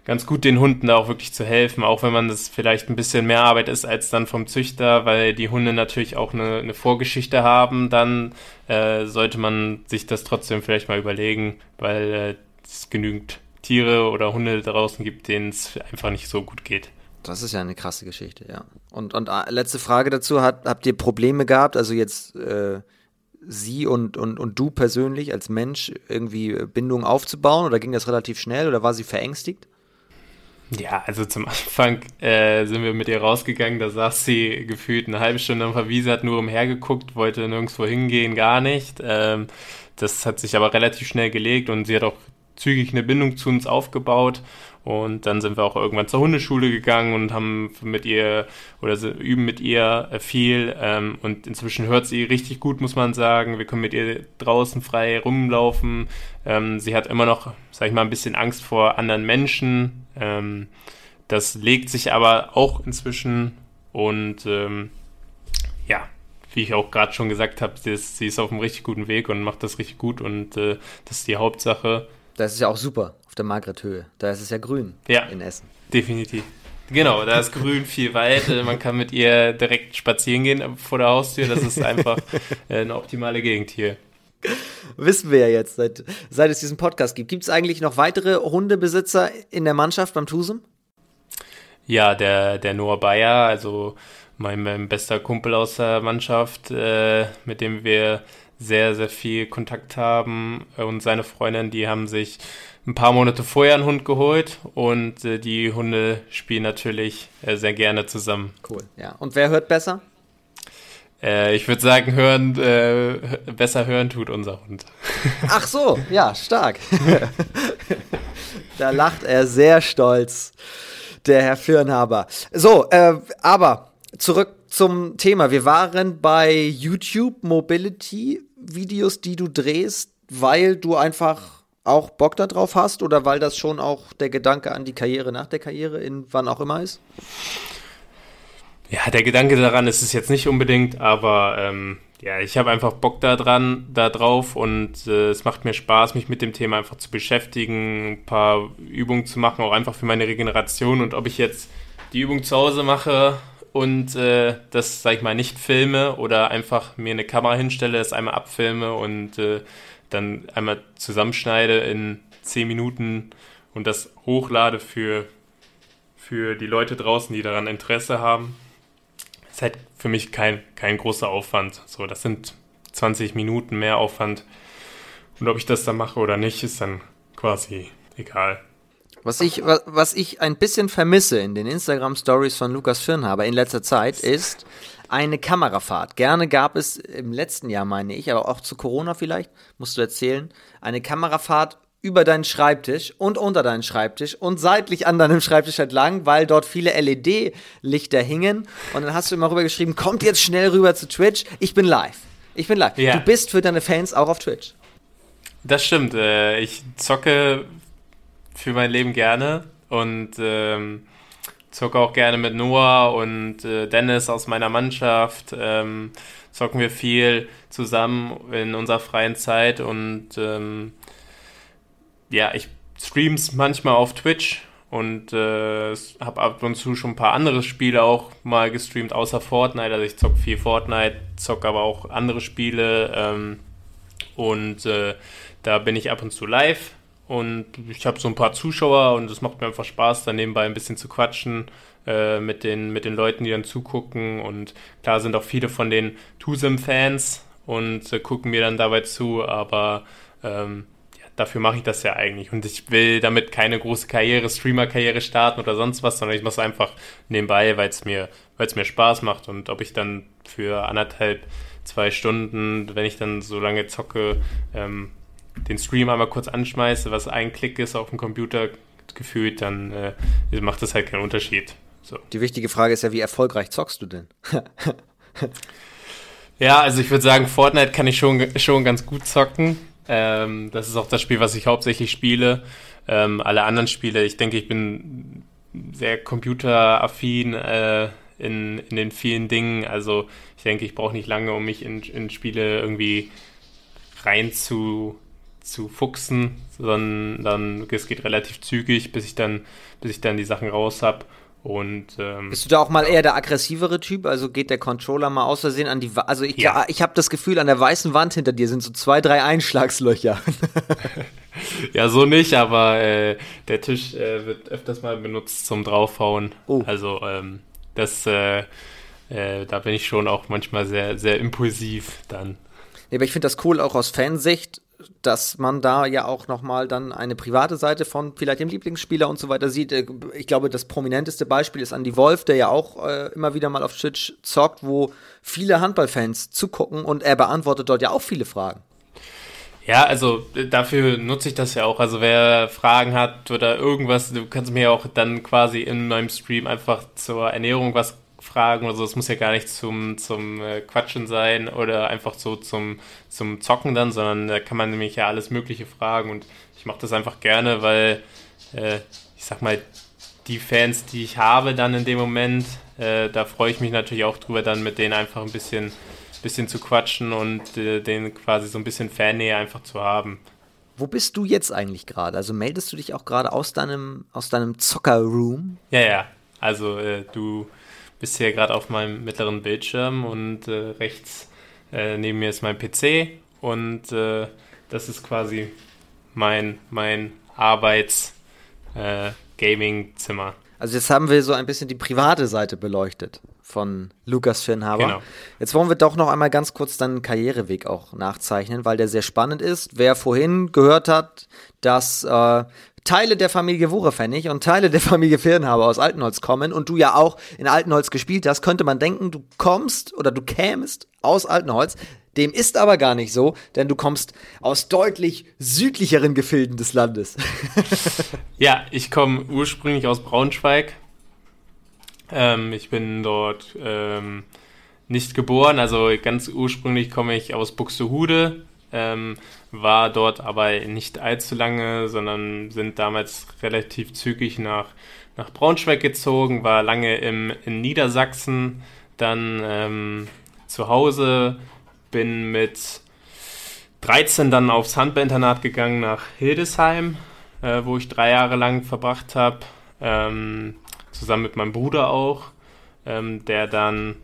ganz gut, den Hunden da auch wirklich zu helfen, auch wenn man das vielleicht ein bisschen mehr Arbeit ist als dann vom Züchter, weil die Hunde natürlich auch eine, eine Vorgeschichte haben, dann äh, sollte man sich das trotzdem vielleicht mal überlegen, weil äh, es genügend Tiere oder Hunde draußen gibt, denen es einfach nicht so gut geht. Das ist ja eine krasse Geschichte, ja. Und, und äh, letzte Frage dazu, hat, habt ihr Probleme gehabt, also jetzt äh, sie und, und, und du persönlich als Mensch irgendwie Bindungen aufzubauen oder ging das relativ schnell oder war sie verängstigt? Ja, also zum Anfang äh, sind wir mit ihr rausgegangen, da saß sie gefühlt eine halbe Stunde am Verwiese, hat nur umhergeguckt, wollte nirgendwo hingehen, gar nicht. Ähm, das hat sich aber relativ schnell gelegt und sie hat auch zügig eine Bindung zu uns aufgebaut. Und dann sind wir auch irgendwann zur Hundeschule gegangen und haben mit ihr oder üben mit ihr äh, viel. Ähm, und inzwischen hört sie richtig gut, muss man sagen. Wir können mit ihr draußen frei rumlaufen. Ähm, sie hat immer noch, sag ich mal, ein bisschen Angst vor anderen Menschen. Ähm, das legt sich aber auch inzwischen. Und ja, wie ich auch gerade schon gesagt habe, sie ist, sie ist auf einem richtig guten Weg und macht das richtig gut. Und äh, das ist die Hauptsache. Das ist ja auch super der Margret-Höhe. Da ist es ja grün ja, in Essen. Definitiv. Genau, da ist grün viel Wald. Man kann mit ihr direkt spazieren gehen vor der Haustür. Das ist einfach äh, eine optimale Gegend hier. Wissen wir ja jetzt, seit, seit es diesen Podcast gibt. Gibt es eigentlich noch weitere Hundebesitzer in der Mannschaft beim Tusem? Ja, der, der Noah Bayer, also mein, mein bester Kumpel aus der Mannschaft, äh, mit dem wir sehr, sehr viel Kontakt haben. Und seine Freundin, die haben sich ein paar Monate vorher einen Hund geholt und äh, die Hunde spielen natürlich äh, sehr gerne zusammen. Cool, ja. Und wer hört besser? Äh, ich würde sagen, hören, äh, besser hören tut unser Hund. Ach so, ja, stark. da lacht er sehr stolz, der Herr Firnhaber. So, äh, aber zurück zum Thema. Wir waren bei YouTube Mobility Videos, die du drehst, weil du einfach auch Bock darauf hast oder weil das schon auch der Gedanke an die Karriere nach der Karriere in wann auch immer ist? Ja, der Gedanke daran ist es jetzt nicht unbedingt, aber ähm, ja, ich habe einfach Bock daran, da drauf und äh, es macht mir Spaß, mich mit dem Thema einfach zu beschäftigen, ein paar Übungen zu machen, auch einfach für meine Regeneration und ob ich jetzt die Übung zu Hause mache und äh, das, sag ich mal, nicht filme oder einfach mir eine Kamera hinstelle, es einmal abfilme und äh, dann einmal zusammenschneide in 10 Minuten und das hochlade für, für die Leute draußen, die daran Interesse haben. Ist halt für mich kein, kein großer Aufwand. So, das sind 20 Minuten mehr Aufwand. Und ob ich das dann mache oder nicht, ist dann quasi egal. Was ich, was ich ein bisschen vermisse in den Instagram-Stories von Lukas Firnhaber in letzter Zeit ist eine Kamerafahrt. Gerne gab es im letzten Jahr, meine ich, aber auch zu Corona vielleicht, musst du erzählen, eine Kamerafahrt über deinen Schreibtisch und unter deinen Schreibtisch und seitlich an deinem Schreibtisch entlang, weil dort viele LED-Lichter hingen. Und dann hast du immer rüber geschrieben, kommt jetzt schnell rüber zu Twitch, ich bin live. Ich bin live. Ja. Du bist für deine Fans auch auf Twitch. Das stimmt. Äh, ich zocke für mein Leben gerne und ähm, zocke auch gerne mit Noah und äh, Dennis aus meiner Mannschaft. Ähm, zocken wir viel zusammen in unserer freien Zeit und ähm, ja, ich streams manchmal auf Twitch und äh, habe ab und zu schon ein paar andere Spiele auch mal gestreamt, außer Fortnite. Also ich zocke viel Fortnite, zocke aber auch andere Spiele ähm, und äh, da bin ich ab und zu live und ich habe so ein paar Zuschauer und es macht mir einfach Spaß, da nebenbei ein bisschen zu quatschen äh, mit, den, mit den Leuten, die dann zugucken. Und klar sind auch viele von den Tusem-Fans und äh, gucken mir dann dabei zu, aber ähm, ja, dafür mache ich das ja eigentlich. Und ich will damit keine große Karriere, Streamer-Karriere starten oder sonst was, sondern ich mache es einfach nebenbei, weil es mir, mir Spaß macht. Und ob ich dann für anderthalb, zwei Stunden, wenn ich dann so lange zocke, ähm, den Stream einmal kurz anschmeiße, was ein Klick ist auf dem Computer gefühlt, dann äh, macht das halt keinen Unterschied. So. Die wichtige Frage ist ja, wie erfolgreich zockst du denn? ja, also ich würde sagen, Fortnite kann ich schon, schon ganz gut zocken. Ähm, das ist auch das Spiel, was ich hauptsächlich spiele. Ähm, alle anderen Spiele, ich denke, ich bin sehr computeraffin äh, in, in den vielen Dingen. Also ich denke, ich brauche nicht lange, um mich in, in Spiele irgendwie rein zu zu fuchsen, sondern dann, es geht relativ zügig, bis ich dann, bis ich dann die Sachen raus habe. Und, ähm, Bist du da auch mal eher der aggressivere Typ? Also geht der Controller mal aus Versehen an die Wand? Also ich, ja. ich habe das Gefühl, an der weißen Wand hinter dir sind so zwei, drei Einschlagslöcher. ja, so nicht, aber äh, der Tisch äh, wird öfters mal benutzt zum Draufhauen. Oh. Also ähm, das, äh, äh da bin ich schon auch manchmal sehr, sehr impulsiv dann. Nee, aber ich finde das cool auch aus Fansicht, dass man da ja auch nochmal dann eine private Seite von vielleicht dem Lieblingsspieler und so weiter sieht. Äh, ich glaube, das prominenteste Beispiel ist Andy Wolf, der ja auch äh, immer wieder mal auf Twitch zockt, wo viele Handballfans zugucken und er beantwortet dort ja auch viele Fragen. Ja, also äh, dafür nutze ich das ja auch. Also wer Fragen hat oder irgendwas, du kannst mir auch dann quasi in meinem Stream einfach zur Ernährung was Fragen oder so. Es muss ja gar nicht zum, zum äh, Quatschen sein oder einfach so zum, zum Zocken dann, sondern da kann man nämlich ja alles Mögliche fragen und ich mache das einfach gerne, weil äh, ich sag mal, die Fans, die ich habe dann in dem Moment, äh, da freue ich mich natürlich auch drüber, dann mit denen einfach ein bisschen, bisschen zu quatschen und äh, denen quasi so ein bisschen Fannähe einfach zu haben. Wo bist du jetzt eigentlich gerade? Also meldest du dich auch gerade aus deinem, aus deinem Zocker-Room? Ja, ja. Also äh, du bist hier gerade auf meinem mittleren Bildschirm und äh, rechts äh, neben mir ist mein PC und äh, das ist quasi mein, mein Arbeits- äh. Also jetzt haben wir so ein bisschen die private Seite beleuchtet von Lukas Firnhaber. Genau. Jetzt wollen wir doch noch einmal ganz kurz deinen Karriereweg auch nachzeichnen, weil der sehr spannend ist. Wer vorhin gehört hat, dass äh, Teile der Familie Wurefennig und Teile der Familie Firnhaber aus Altenholz kommen und du ja auch in Altenholz gespielt hast, könnte man denken, du kommst oder du kämst aus Altenholz. Dem ist aber gar nicht so, denn du kommst aus deutlich südlicheren Gefilden des Landes. ja, ich komme ursprünglich aus Braunschweig, ähm, ich bin dort ähm, nicht geboren, also ganz ursprünglich komme ich aus Buxtehude, ähm, war dort aber nicht allzu lange, sondern sind damals relativ zügig nach, nach Braunschweig gezogen, war lange im, in Niedersachsen, dann ähm, zu Hause, bin mit 13 dann aufs Handballinternat gegangen nach Hildesheim, äh, wo ich drei Jahre lang verbracht habe. Ähm, zusammen mit meinem Bruder auch, ähm, der dann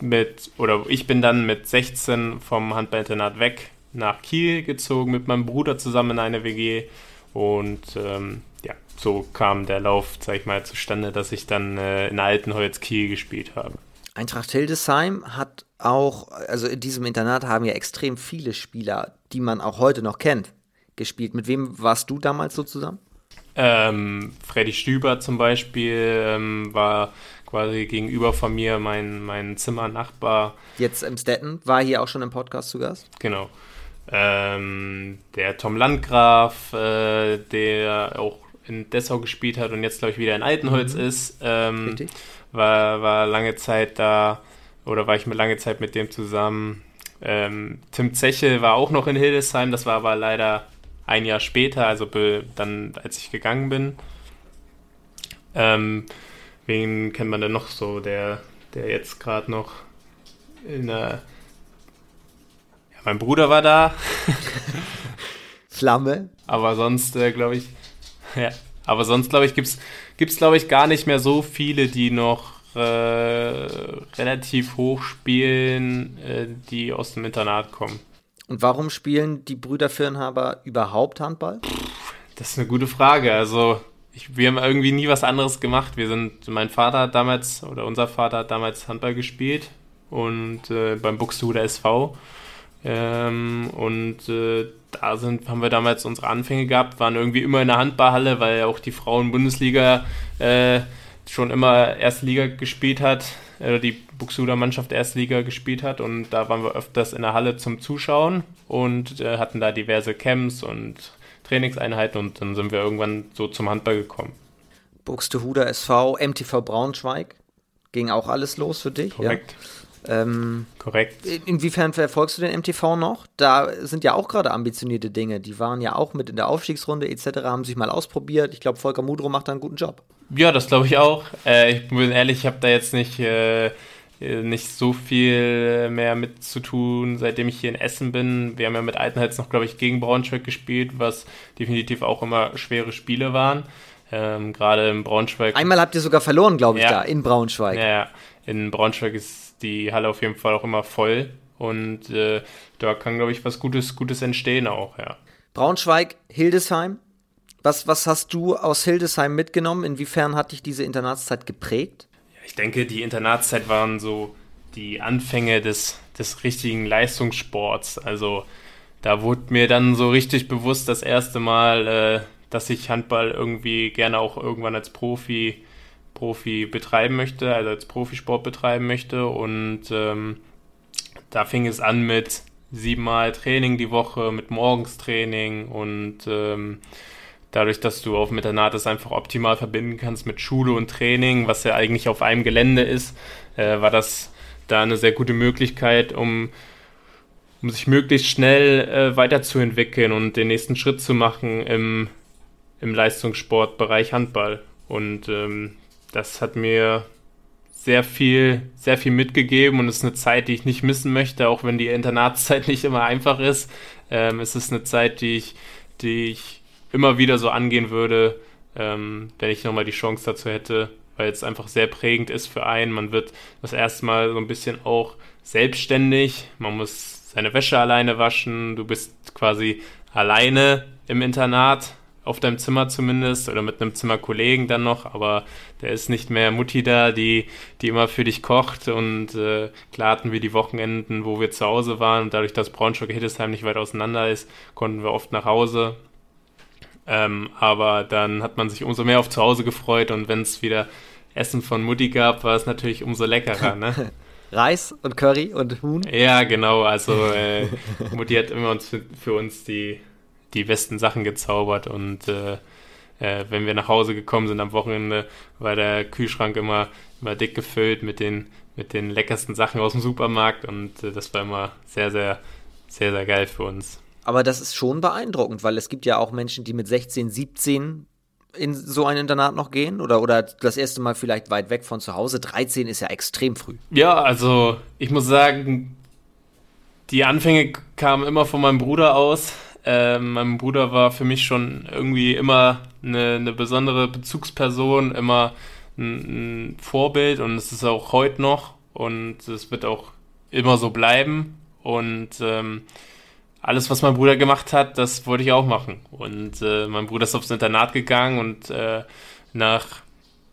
mit, oder ich bin dann mit 16 vom Handballinternat weg nach Kiel gezogen, mit meinem Bruder zusammen in eine WG und ähm, ja, so kam der Lauf, sag ich mal, zustande, dass ich dann äh, in Altenholz Kiel gespielt habe. Eintracht Hildesheim hat auch, also in diesem Internat haben ja extrem viele Spieler, die man auch heute noch kennt, gespielt. Mit wem warst du damals so zusammen? Ähm, Freddy Stüber zum Beispiel ähm, war quasi gegenüber von mir mein, mein Zimmernachbar. Jetzt im Stetten, war hier auch schon im Podcast zu Gast? Genau. Ähm, der Tom Landgraf, äh, der auch in Dessau gespielt hat und jetzt, glaube ich, wieder in Altenholz mhm. ist, ähm, war, war lange Zeit da oder war ich mit lange Zeit mit dem zusammen. Ähm, Tim Zechel war auch noch in Hildesheim, das war aber leider ein Jahr später, also dann, als ich gegangen bin. Ähm, wen kennt man denn noch so, der, der jetzt gerade noch in der. Ja, mein Bruder war da. Flamme. Aber sonst, äh, glaube ich. Ja, aber sonst, glaube ich, gibt es, glaube ich, gar nicht mehr so viele, die noch äh, relativ hoch spielen, äh, die aus dem Internat kommen. Und warum spielen die Brüder Firnhaber überhaupt Handball? Das ist eine gute Frage. Also, ich, wir haben irgendwie nie was anderes gemacht. Wir sind, mein Vater hat damals, oder unser Vater hat damals Handball gespielt und äh, beim Buxtehuder SV. Ähm, und äh, da sind, haben wir damals unsere Anfänge gehabt, waren irgendwie immer in der Handballhalle, weil auch die Frauen-Bundesliga äh, schon immer erste Liga gespielt hat, oder die Buxuder Mannschaft Erstliga gespielt hat und da waren wir öfters in der Halle zum Zuschauen und äh, hatten da diverse Camps und Trainingseinheiten und dann sind wir irgendwann so zum Handball gekommen. Buxtehuder SV, MTV Braunschweig, ging auch alles los für dich? Korrekt. Ja? Ähm, Korrekt. Inwiefern verfolgst du den MTV noch? Da sind ja auch gerade ambitionierte Dinge. Die waren ja auch mit in der Aufstiegsrunde etc., haben sich mal ausprobiert. Ich glaube, Volker Mudro macht da einen guten Job. Ja, das glaube ich auch. Äh, ich bin ehrlich, ich habe da jetzt nicht, äh, nicht so viel mehr mit zu tun, seitdem ich hier in Essen bin. Wir haben ja mit Altenholz noch, glaube ich, gegen Braunschweig gespielt, was definitiv auch immer schwere Spiele waren. Ähm, Gerade in Braunschweig. Einmal habt ihr sogar verloren, glaube ich, ja. da in Braunschweig. Ja, ja, in Braunschweig ist die Halle auf jeden Fall auch immer voll und äh, da kann, glaube ich, was Gutes, Gutes entstehen auch, ja. Braunschweig, Hildesheim, was, was hast du aus Hildesheim mitgenommen? Inwiefern hat dich diese Internatszeit geprägt? Ich denke, die Internatszeit waren so die Anfänge des, des richtigen Leistungssports. Also da wurde mir dann so richtig bewusst das erste Mal, äh, dass ich Handball irgendwie gerne auch irgendwann als Profi, Profi betreiben möchte, also als Profisport betreiben möchte. Und ähm, da fing es an mit siebenmal Training die Woche, mit Morgenstraining und ähm, dadurch, dass du auf dem Internat das einfach optimal verbinden kannst mit Schule und Training, was ja eigentlich auf einem Gelände ist, äh, war das da eine sehr gute Möglichkeit, um, um sich möglichst schnell äh, weiterzuentwickeln und den nächsten Schritt zu machen im, im Leistungssportbereich Handball. Und ähm, das hat mir sehr viel, sehr viel mitgegeben und ist eine Zeit, die ich nicht missen möchte, auch wenn die Internatszeit nicht immer einfach ist. Ähm, es ist eine Zeit, die ich, die ich immer wieder so angehen würde, ähm, wenn ich nochmal die Chance dazu hätte, weil es einfach sehr prägend ist für einen. Man wird das erste Mal so ein bisschen auch selbstständig. Man muss seine Wäsche alleine waschen. Du bist quasi alleine im Internat auf deinem Zimmer zumindest oder mit einem Zimmerkollegen dann noch, aber der ist nicht mehr Mutti da, die, die immer für dich kocht und äh, klar hatten wir die Wochenenden, wo wir zu Hause waren und dadurch, dass Braunschweig-Hildesheim nicht weit auseinander ist, konnten wir oft nach Hause. Ähm, aber dann hat man sich umso mehr auf zu Hause gefreut und wenn es wieder Essen von Mutti gab, war es natürlich umso leckerer, ne? Reis und Curry und Huhn? Ja, genau. Also äh, Mutti hat immer uns für, für, uns die, die besten Sachen gezaubert und äh, äh, wenn wir nach Hause gekommen sind am Wochenende, war der Kühlschrank immer, immer dick gefüllt mit den, mit den leckersten Sachen aus dem Supermarkt und äh, das war immer sehr, sehr, sehr, sehr geil für uns. Aber das ist schon beeindruckend, weil es gibt ja auch Menschen, die mit 16, 17 in so ein Internat noch gehen? Oder, oder das erste Mal vielleicht weit weg von zu Hause? 13 ist ja extrem früh. Ja, also ich muss sagen, die Anfänge kamen immer von meinem Bruder aus. Äh, mein Bruder war für mich schon irgendwie immer eine, eine besondere Bezugsperson, immer ein, ein Vorbild und es ist auch heute noch und es wird auch immer so bleiben. Und ähm, alles, was mein Bruder gemacht hat, das wollte ich auch machen. Und äh, mein Bruder ist aufs Internat gegangen und äh, nach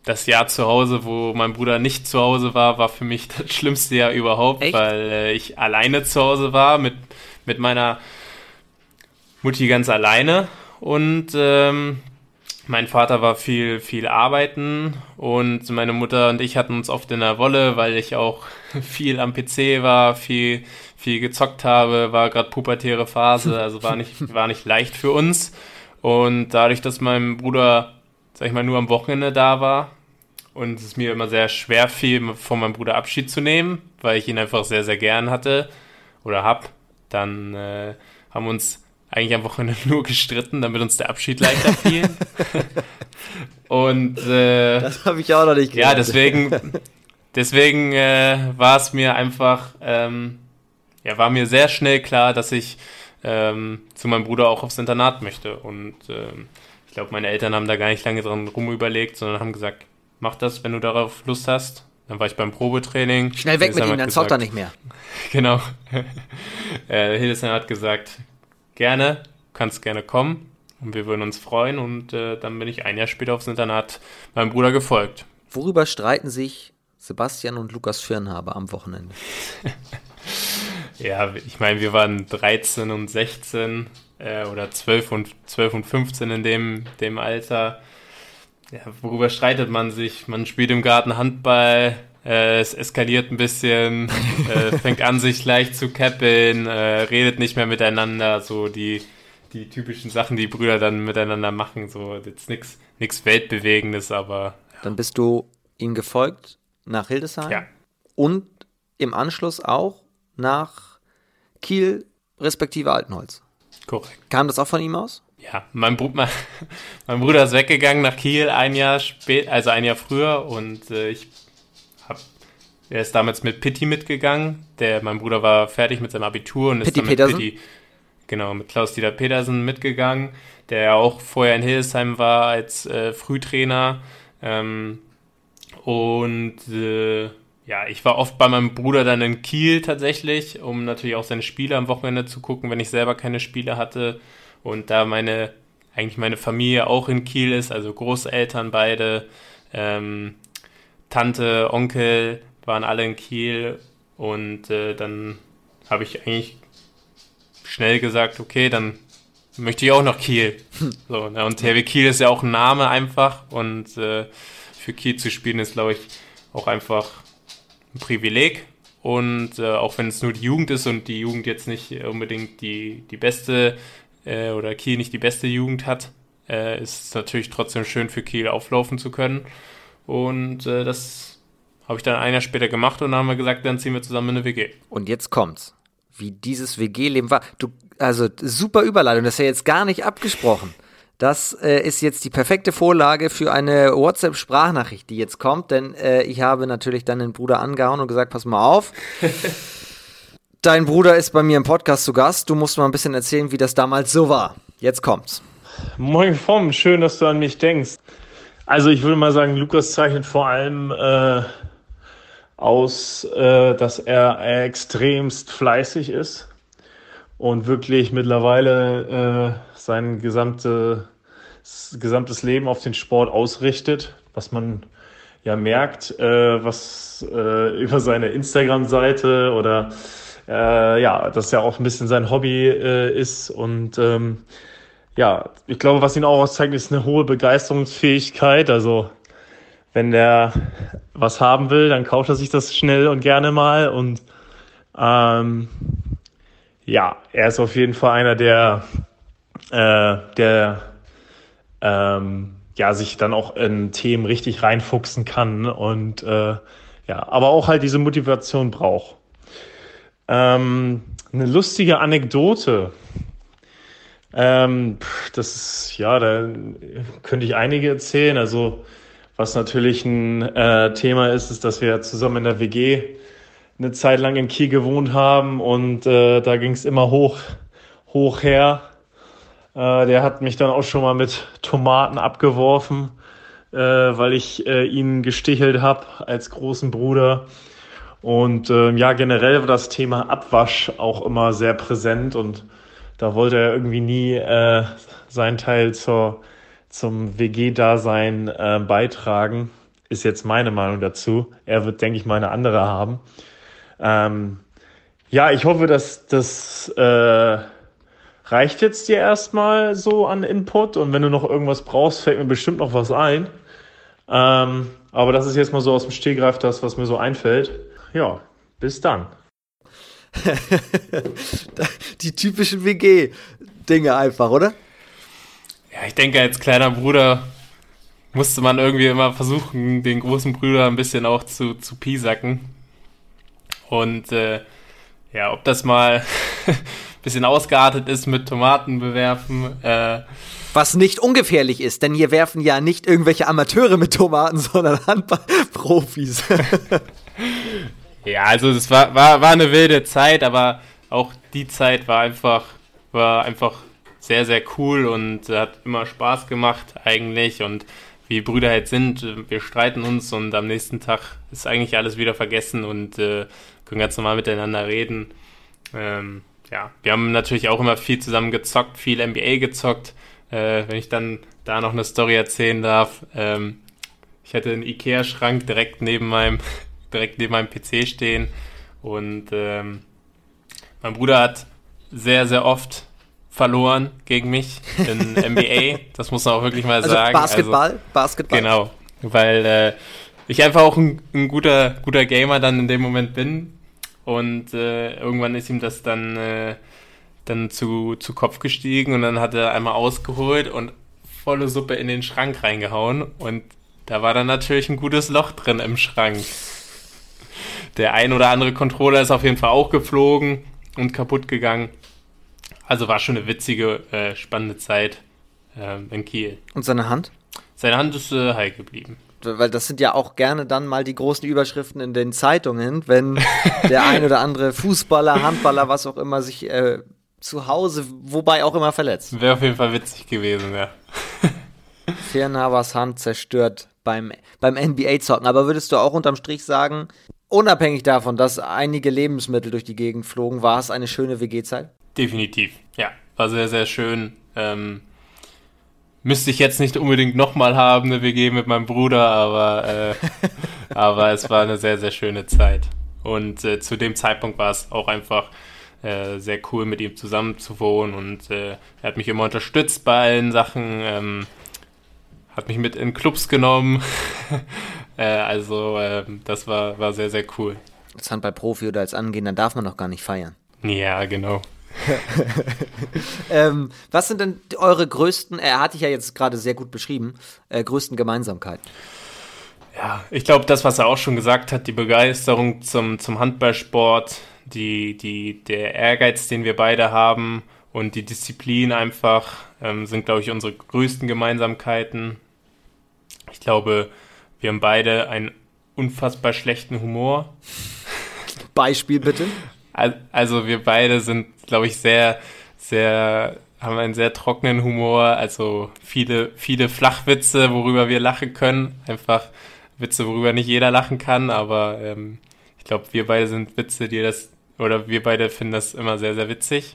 das Jahr zu Hause, wo mein Bruder nicht zu Hause war, war für mich das schlimmste Jahr überhaupt, Echt? weil äh, ich alleine zu Hause war mit, mit meiner Mutti ganz alleine und ähm, mein Vater war viel, viel arbeiten und meine Mutter und ich hatten uns oft in der Wolle, weil ich auch viel am PC war, viel, viel gezockt habe, war gerade pubertäre Phase, also war nicht, war nicht leicht für uns. Und dadurch, dass mein Bruder, sag ich mal, nur am Wochenende da war und es mir immer sehr schwer fiel, von meinem Bruder Abschied zu nehmen, weil ich ihn einfach sehr, sehr gern hatte oder hab, dann äh, haben uns eigentlich am Wochenende nur gestritten, damit uns der Abschied leichter fiel. Und äh, das habe ich auch noch nicht gehört. Ja, deswegen, deswegen äh, war es mir einfach, ähm, ja, war mir sehr schnell klar, dass ich ähm, zu meinem Bruder auch aufs Internat möchte. Und ähm, ich glaube, meine Eltern haben da gar nicht lange dran rumüberlegt, sondern haben gesagt, mach das, wenn du darauf Lust hast. Dann war ich beim Probetraining. Schnell weg mit ihm, dann zockt er nicht mehr. genau. äh, Hildesheim hat gesagt, gerne, kannst gerne kommen und wir würden uns freuen und äh, dann bin ich ein Jahr später aufs Internat meinem Bruder gefolgt. Worüber streiten sich Sebastian und Lukas Firnhaber am Wochenende? ja, ich meine, wir waren 13 und 16 äh, oder 12 und, 12 und 15 in dem, dem Alter. Ja, worüber streitet man sich? Man spielt im Garten Handball, äh, es eskaliert ein bisschen, äh, fängt an, sich leicht zu käppeln, äh, redet nicht mehr miteinander, so die, die typischen Sachen, die Brüder dann miteinander machen. So jetzt nichts nix Weltbewegendes, aber. Ja. Dann bist du ihm gefolgt nach Hildesheim. Ja. Und im Anschluss auch nach Kiel respektive Altenholz. Korrekt. Kam das auch von ihm aus? Ja, mein, Br mein, mein Bruder ist weggegangen nach Kiel ein Jahr spät, also ein Jahr früher und äh, ich er ist damals mit Pitti mitgegangen. Der, mein Bruder war fertig mit seinem Abitur und Pitti ist dann mit Petersen? Pitti, genau, mit Klaus-Dieter Petersen mitgegangen, der ja auch vorher in Hildesheim war als äh, Frühtrainer. Ähm, und äh, ja, ich war oft bei meinem Bruder dann in Kiel tatsächlich, um natürlich auch seine Spiele am Wochenende zu gucken, wenn ich selber keine Spiele hatte. Und da meine, eigentlich meine Familie auch in Kiel ist, also Großeltern beide, ähm, Tante, Onkel, waren alle in Kiel und äh, dann habe ich eigentlich schnell gesagt, okay, dann möchte ich auch nach Kiel. So, ne? Und THW Kiel ist ja auch ein Name einfach und äh, für Kiel zu spielen ist, glaube ich, auch einfach ein Privileg. Und äh, auch wenn es nur die Jugend ist und die Jugend jetzt nicht unbedingt die, die beste äh, oder Kiel nicht die beste Jugend hat, äh, ist es natürlich trotzdem schön für Kiel auflaufen zu können. Und äh, das habe ich dann ein Jahr später gemacht und dann haben wir gesagt, dann ziehen wir zusammen in eine WG. Und jetzt kommt's. Wie dieses WG-Leben war. Du, also super Überleitung, das ist ja jetzt gar nicht abgesprochen. Das äh, ist jetzt die perfekte Vorlage für eine WhatsApp-Sprachnachricht, die jetzt kommt, denn äh, ich habe natürlich dann den Bruder angehauen und gesagt, pass mal auf. Dein Bruder ist bei mir im Podcast zu Gast. Du musst mal ein bisschen erzählen, wie das damals so war. Jetzt kommt's. Moin Vom, schön, dass du an mich denkst. Also ich würde mal sagen, Lukas zeichnet vor allem äh, aus, äh, dass er extremst fleißig ist und wirklich mittlerweile äh, sein gesamte, gesamtes Leben auf den Sport ausrichtet, was man ja merkt, äh, was äh, über seine Instagram-Seite oder äh, ja, das ja auch ein bisschen sein Hobby äh, ist und ähm, ja, ich glaube, was ihn auch auszeichnet, ist eine hohe Begeisterungsfähigkeit. Also wenn der was haben will, dann kauft er sich das schnell und gerne mal. Und ähm, ja, er ist auf jeden Fall einer, der, äh, der ähm, ja, sich dann auch in Themen richtig reinfuchsen kann und äh, ja, aber auch halt diese Motivation braucht. Ähm, eine lustige Anekdote. Ähm, das ist, ja, da könnte ich einige erzählen. Also, was natürlich ein äh, Thema ist, ist, dass wir zusammen in der WG eine Zeit lang in Kiel gewohnt haben und äh, da ging es immer hoch, hoch her. Äh, der hat mich dann auch schon mal mit Tomaten abgeworfen, äh, weil ich äh, ihn gestichelt habe als großen Bruder. Und äh, ja, generell war das Thema Abwasch auch immer sehr präsent und da wollte er irgendwie nie äh, seinen Teil zur, zum WG-Dasein äh, beitragen. Ist jetzt meine Meinung dazu. Er wird, denke ich mal, eine andere haben. Ähm, ja, ich hoffe, dass das reicht jetzt dir erstmal so an Input und wenn du noch irgendwas brauchst, fällt mir bestimmt noch was ein. Ähm, aber das ist jetzt mal so aus dem Stehgreif das, was mir so einfällt. Ja, bis dann. Die typischen WG-Dinge einfach, oder? Ja, ich denke, als kleiner Bruder musste man irgendwie immer versuchen, den großen Bruder ein bisschen auch zu, zu piesacken. Und äh, ja, ob das mal bisschen ausgeartet ist mit Tomaten bewerfen. Äh, Was nicht ungefährlich ist, denn hier werfen ja nicht irgendwelche Amateure mit Tomaten, sondern Handballprofis. Ja, also es war, war, war eine wilde Zeit, aber auch die Zeit war einfach, war einfach sehr, sehr cool und hat immer Spaß gemacht eigentlich und wie Brüder halt sind, wir streiten uns und am nächsten Tag ist eigentlich alles wieder vergessen und äh, können ganz normal miteinander reden. Ähm, ja, wir haben natürlich auch immer viel zusammen gezockt, viel NBA gezockt. Äh, wenn ich dann da noch eine Story erzählen darf, ähm, ich hatte einen Ikea-Schrank direkt neben meinem direkt neben meinem PC stehen. Und ähm, mein Bruder hat sehr, sehr oft verloren gegen mich in NBA. Das muss man auch wirklich mal also sagen. Basketball? Also, Basketball. Genau. Weil äh, ich einfach auch ein, ein, guter, guter Gamer dann in dem Moment bin. Und äh, irgendwann ist ihm das dann, äh, dann zu, zu Kopf gestiegen und dann hat er einmal ausgeholt und volle Suppe in den Schrank reingehauen. Und da war dann natürlich ein gutes Loch drin im Schrank. Der ein oder andere Controller ist auf jeden Fall auch geflogen und kaputt gegangen. Also war schon eine witzige, äh, spannende Zeit äh, in Kiel. Und seine Hand? Seine Hand ist äh, heil geblieben. Weil das sind ja auch gerne dann mal die großen Überschriften in den Zeitungen, wenn der ein oder andere Fußballer, Handballer, was auch immer, sich äh, zu Hause, wobei auch immer verletzt. Wäre auf jeden Fall witzig gewesen, ja. Fernhavers Hand zerstört beim, beim NBA-Zocken. Aber würdest du auch unterm Strich sagen, unabhängig davon, dass einige Lebensmittel durch die Gegend flogen, war es eine schöne WG-Zeit? Definitiv, ja. War sehr, sehr schön. Ähm, müsste ich jetzt nicht unbedingt nochmal haben, eine WG mit meinem Bruder, aber, äh, aber es war eine sehr, sehr schöne Zeit. Und äh, zu dem Zeitpunkt war es auch einfach äh, sehr cool, mit ihm zusammen zu wohnen und äh, er hat mich immer unterstützt bei allen Sachen. Ähm, hat mich mit in Clubs genommen. äh, also äh, das war, war sehr, sehr cool. Als Handballprofi oder als Angehender darf man noch gar nicht feiern. Ja, genau. ähm, was sind denn eure größten, er hatte ich ja jetzt gerade sehr gut beschrieben, äh, größten Gemeinsamkeiten? Ja, ich glaube, das, was er auch schon gesagt hat, die Begeisterung zum, zum Handballsport, die, die, der Ehrgeiz, den wir beide haben und die Disziplin einfach, ähm, sind, glaube ich, unsere größten Gemeinsamkeiten. Ich glaube, wir haben beide einen unfassbar schlechten Humor. Beispiel bitte. Also wir beide sind, glaube ich, sehr, sehr, haben einen sehr trockenen Humor, also viele, viele Flachwitze, worüber wir lachen können. Einfach Witze, worüber nicht jeder lachen kann, aber ähm, ich glaube, wir beide sind Witze, die das, oder wir beide finden das immer sehr, sehr witzig.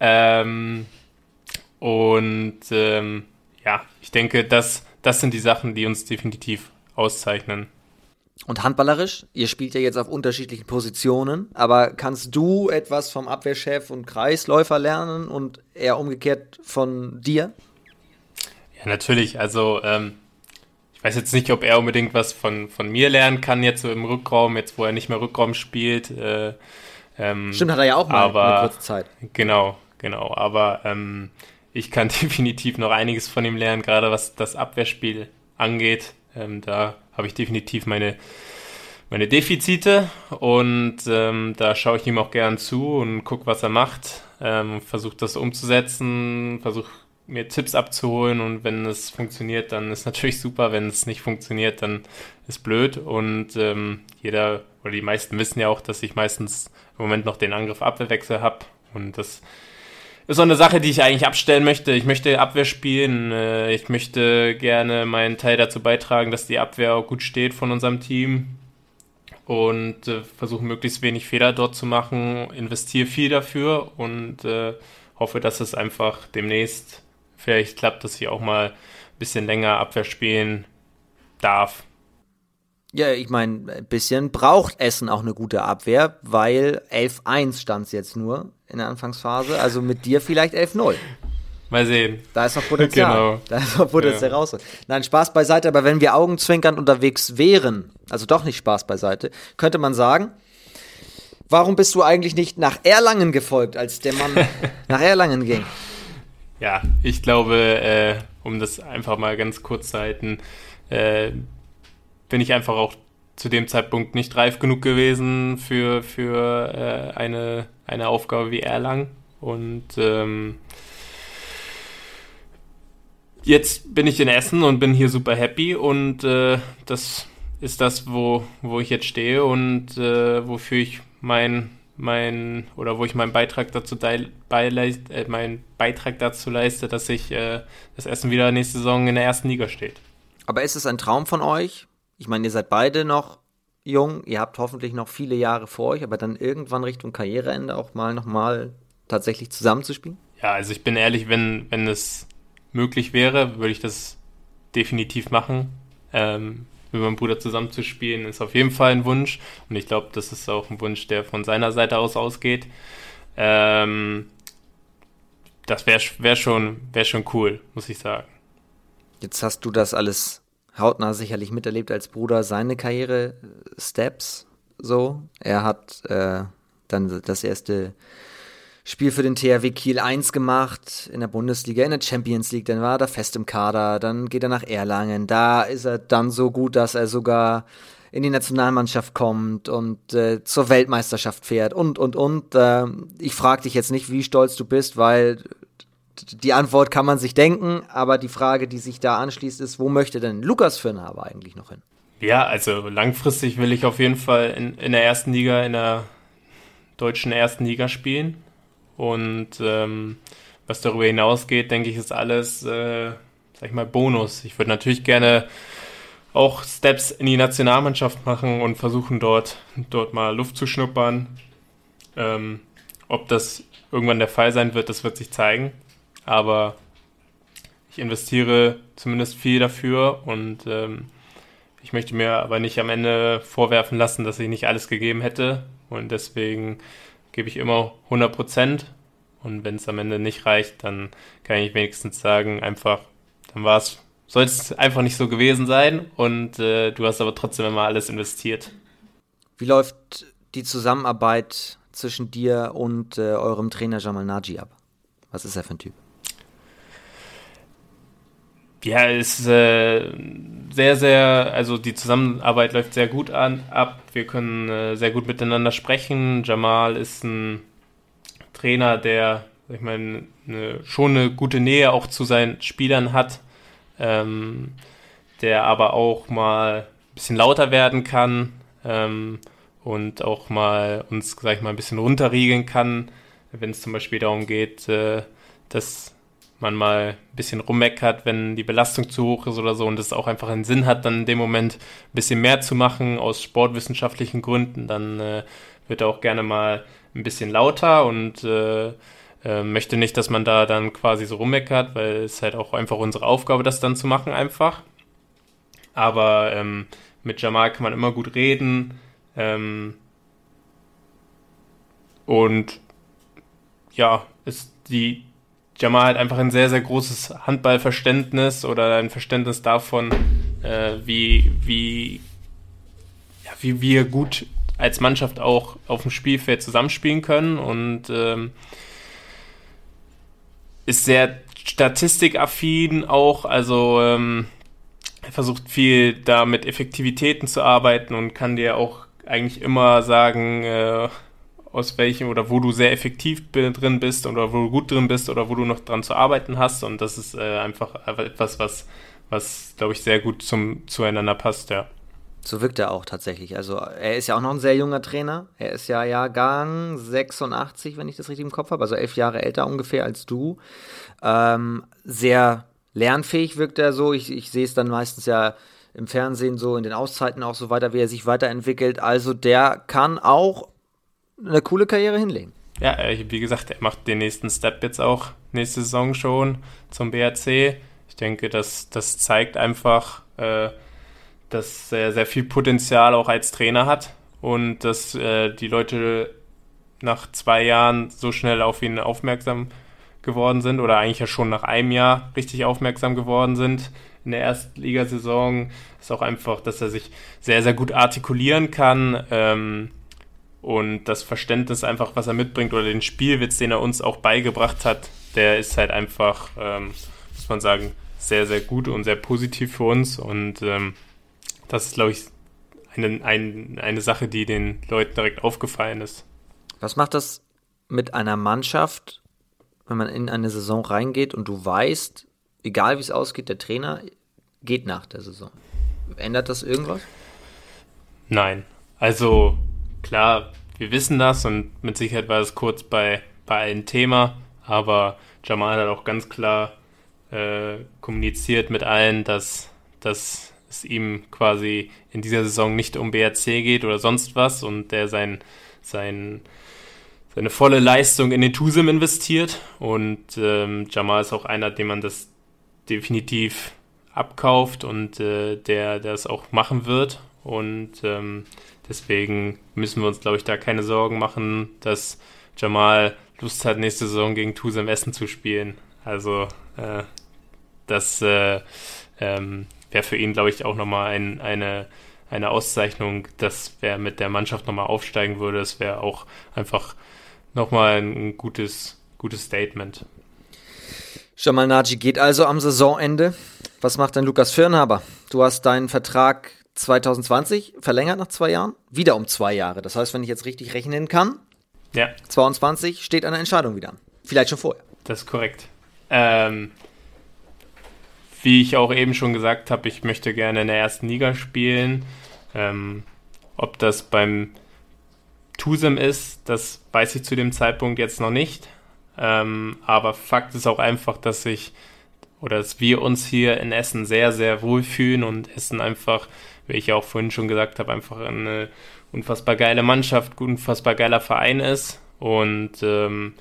Ähm, und ähm, ja, ich denke, das, das sind die Sachen, die uns definitiv auszeichnen. Und handballerisch, ihr spielt ja jetzt auf unterschiedlichen Positionen, aber kannst du etwas vom Abwehrchef und Kreisläufer lernen und eher umgekehrt von dir? Ja, natürlich. Also, ähm, ich weiß jetzt nicht, ob er unbedingt was von, von mir lernen kann, jetzt so im Rückraum, jetzt wo er nicht mehr Rückraum spielt. Äh, ähm, Stimmt, hat er ja auch mal aber, eine kurze Zeit. Genau, genau. Aber ähm, ich kann definitiv noch einiges von ihm lernen, gerade was das Abwehrspiel angeht. Ähm, da habe ich definitiv meine, meine Defizite und ähm, da schaue ich ihm auch gern zu und gucke, was er macht, ähm, versuche das umzusetzen, versuche mir Tipps abzuholen und wenn es funktioniert, dann ist natürlich super. Wenn es nicht funktioniert, dann ist blöd und ähm, jeder oder die meisten wissen ja auch, dass ich meistens im Moment noch den Angriff Abwehrwechsel habe und das ist so eine Sache, die ich eigentlich abstellen möchte. Ich möchte Abwehr spielen. Äh, ich möchte gerne meinen Teil dazu beitragen, dass die Abwehr auch gut steht von unserem Team. Und äh, versuche möglichst wenig Fehler dort zu machen. Investiere viel dafür und äh, hoffe, dass es einfach demnächst vielleicht klappt, dass ich auch mal ein bisschen länger Abwehr spielen darf. Ja, ich meine, ein bisschen braucht Essen auch eine gute Abwehr, weil 11-1 stand es jetzt nur in der Anfangsphase. Also mit dir vielleicht 11-0. Mal sehen. Da ist noch Potenzial. Genau. Da ist noch Potenzial ja. raus. Nein, Spaß beiseite, aber wenn wir augenzwinkernd unterwegs wären, also doch nicht Spaß beiseite, könnte man sagen, warum bist du eigentlich nicht nach Erlangen gefolgt, als der Mann nach Erlangen ging? Ja, ich glaube, äh, um das einfach mal ganz kurz zu halten, äh, bin ich einfach auch zu dem Zeitpunkt nicht reif genug gewesen für, für äh, eine, eine Aufgabe wie Erlang. Und ähm, jetzt bin ich in Essen und bin hier super happy und äh, das ist das, wo, wo ich jetzt stehe und äh, wofür ich mein, mein oder wo ich meinen Beitrag dazu beileist, äh, meinen Beitrag dazu leiste, dass ich äh, das Essen wieder nächste Saison in der ersten Liga steht. Aber ist es ein Traum von euch, ich meine, ihr seid beide noch jung, ihr habt hoffentlich noch viele Jahre vor euch, aber dann irgendwann Richtung Karriereende auch mal nochmal tatsächlich zusammenzuspielen? Ja, also ich bin ehrlich, wenn, wenn es möglich wäre, würde ich das definitiv machen. Ähm, mit meinem Bruder zusammenzuspielen, ist auf jeden Fall ein Wunsch. Und ich glaube, das ist auch ein Wunsch, der von seiner Seite aus ausgeht. Ähm, das wäre wär schon, wär schon cool, muss ich sagen. Jetzt hast du das alles hautnah sicherlich miterlebt als Bruder seine Karriere-Steps so. Er hat äh, dann das erste Spiel für den THW Kiel 1 gemacht in der Bundesliga, in der Champions League, dann war er fest im Kader, dann geht er nach Erlangen, da ist er dann so gut, dass er sogar in die Nationalmannschaft kommt und äh, zur Weltmeisterschaft fährt und und und. Äh, ich frage dich jetzt nicht, wie stolz du bist, weil die Antwort kann man sich denken, aber die Frage, die sich da anschließt, ist, wo möchte denn Lukas Firnhaber eigentlich noch hin? Ja, also langfristig will ich auf jeden Fall in, in der ersten Liga, in der deutschen ersten Liga spielen. Und ähm, was darüber hinausgeht, denke ich, ist alles, äh, sag ich mal, Bonus. Ich würde natürlich gerne auch Steps in die Nationalmannschaft machen und versuchen dort, dort mal Luft zu schnuppern. Ähm, ob das irgendwann der Fall sein wird, das wird sich zeigen aber ich investiere zumindest viel dafür und ähm, ich möchte mir aber nicht am Ende vorwerfen lassen, dass ich nicht alles gegeben hätte und deswegen gebe ich immer 100 Prozent und wenn es am Ende nicht reicht, dann kann ich wenigstens sagen, einfach, dann war es, soll es einfach nicht so gewesen sein und äh, du hast aber trotzdem immer alles investiert. Wie läuft die Zusammenarbeit zwischen dir und äh, eurem Trainer Jamal Naji ab? Was ist er für ein Typ? Ja, ist äh, sehr, sehr, also die Zusammenarbeit läuft sehr gut an, ab. Wir können äh, sehr gut miteinander sprechen. Jamal ist ein Trainer, der, ich meine, eine, schon eine gute Nähe auch zu seinen Spielern hat, ähm, der aber auch mal ein bisschen lauter werden kann ähm, und auch mal uns, sag ich mal, ein bisschen runterriegeln kann, wenn es zum Beispiel darum geht, äh, dass man mal ein bisschen rummeckert, wenn die Belastung zu hoch ist oder so und es auch einfach einen Sinn hat, dann in dem Moment ein bisschen mehr zu machen aus sportwissenschaftlichen Gründen, dann äh, wird er auch gerne mal ein bisschen lauter und äh, äh, möchte nicht, dass man da dann quasi so rummeckert, weil es halt auch einfach unsere Aufgabe, das dann zu machen einfach. Aber ähm, mit Jamal kann man immer gut reden. Ähm, und ja, ist die Jamal hat einfach ein sehr, sehr großes Handballverständnis oder ein Verständnis davon, äh, wie, wie, ja, wie wir gut als Mannschaft auch auf dem Spielfeld zusammenspielen können und ähm, ist sehr statistikaffin auch, also ähm, er versucht viel da mit Effektivitäten zu arbeiten und kann dir auch eigentlich immer sagen, äh, aus welchem oder wo du sehr effektiv drin bist oder wo du gut drin bist oder wo du noch dran zu arbeiten hast. Und das ist äh, einfach etwas, was, was glaube ich, sehr gut zum, zueinander passt, ja. So wirkt er auch tatsächlich. Also er ist ja auch noch ein sehr junger Trainer. Er ist ja Jahrgang 86, wenn ich das richtig im Kopf habe, also elf Jahre älter ungefähr als du. Ähm, sehr lernfähig wirkt er so. Ich, ich sehe es dann meistens ja im Fernsehen so, in den Auszeiten auch so weiter, wie er sich weiterentwickelt. Also der kann auch eine coole Karriere hinlegen. Ja, wie gesagt, er macht den nächsten Step jetzt auch nächste Saison schon zum BRC. Ich denke, das, das zeigt einfach, äh, dass er sehr viel Potenzial auch als Trainer hat und dass äh, die Leute nach zwei Jahren so schnell auf ihn aufmerksam geworden sind oder eigentlich ja schon nach einem Jahr richtig aufmerksam geworden sind in der Erstligasaison. Ist auch einfach, dass er sich sehr, sehr gut artikulieren kann. Ähm, und das Verständnis einfach, was er mitbringt oder den Spielwitz, den er uns auch beigebracht hat, der ist halt einfach, ähm, muss man sagen, sehr, sehr gut und sehr positiv für uns. Und ähm, das ist, glaube ich, eine, ein, eine Sache, die den Leuten direkt aufgefallen ist. Was macht das mit einer Mannschaft, wenn man in eine Saison reingeht und du weißt, egal wie es ausgeht, der Trainer geht nach der Saison? Ändert das irgendwas? Nein. Also klar, wir wissen das und mit Sicherheit war es kurz bei, bei allen Thema, aber Jamal hat auch ganz klar äh, kommuniziert mit allen, dass, dass es ihm quasi in dieser Saison nicht um BRC geht oder sonst was und der sein, sein, seine volle Leistung in den Tusim investiert und ähm, Jamal ist auch einer, dem man das definitiv abkauft und äh, der, das auch machen wird und ähm, Deswegen müssen wir uns, glaube ich, da keine Sorgen machen, dass Jamal Lust hat, nächste Saison gegen Tusem Essen zu spielen. Also äh, das äh, ähm, wäre für ihn, glaube ich, auch nochmal ein, eine, eine Auszeichnung, dass er mit der Mannschaft nochmal aufsteigen würde. Das wäre auch einfach nochmal ein gutes, gutes Statement. Jamal Naji geht also am Saisonende. Was macht denn Lukas Firnhaber? Du hast deinen Vertrag 2020 verlängert nach zwei Jahren, wieder um zwei Jahre. Das heißt, wenn ich jetzt richtig rechnen kann, ja. 22 steht eine Entscheidung wieder an. Vielleicht schon vorher. Das ist korrekt. Ähm, wie ich auch eben schon gesagt habe, ich möchte gerne in der ersten Liga spielen. Ähm, ob das beim Tusem ist, das weiß ich zu dem Zeitpunkt jetzt noch nicht. Ähm, aber Fakt ist auch einfach, dass ich oder dass wir uns hier in Essen sehr, sehr wohlfühlen und Essen einfach wie ich ja auch vorhin schon gesagt habe, einfach eine unfassbar geile Mannschaft, unfassbar geiler Verein ist. Und ähm,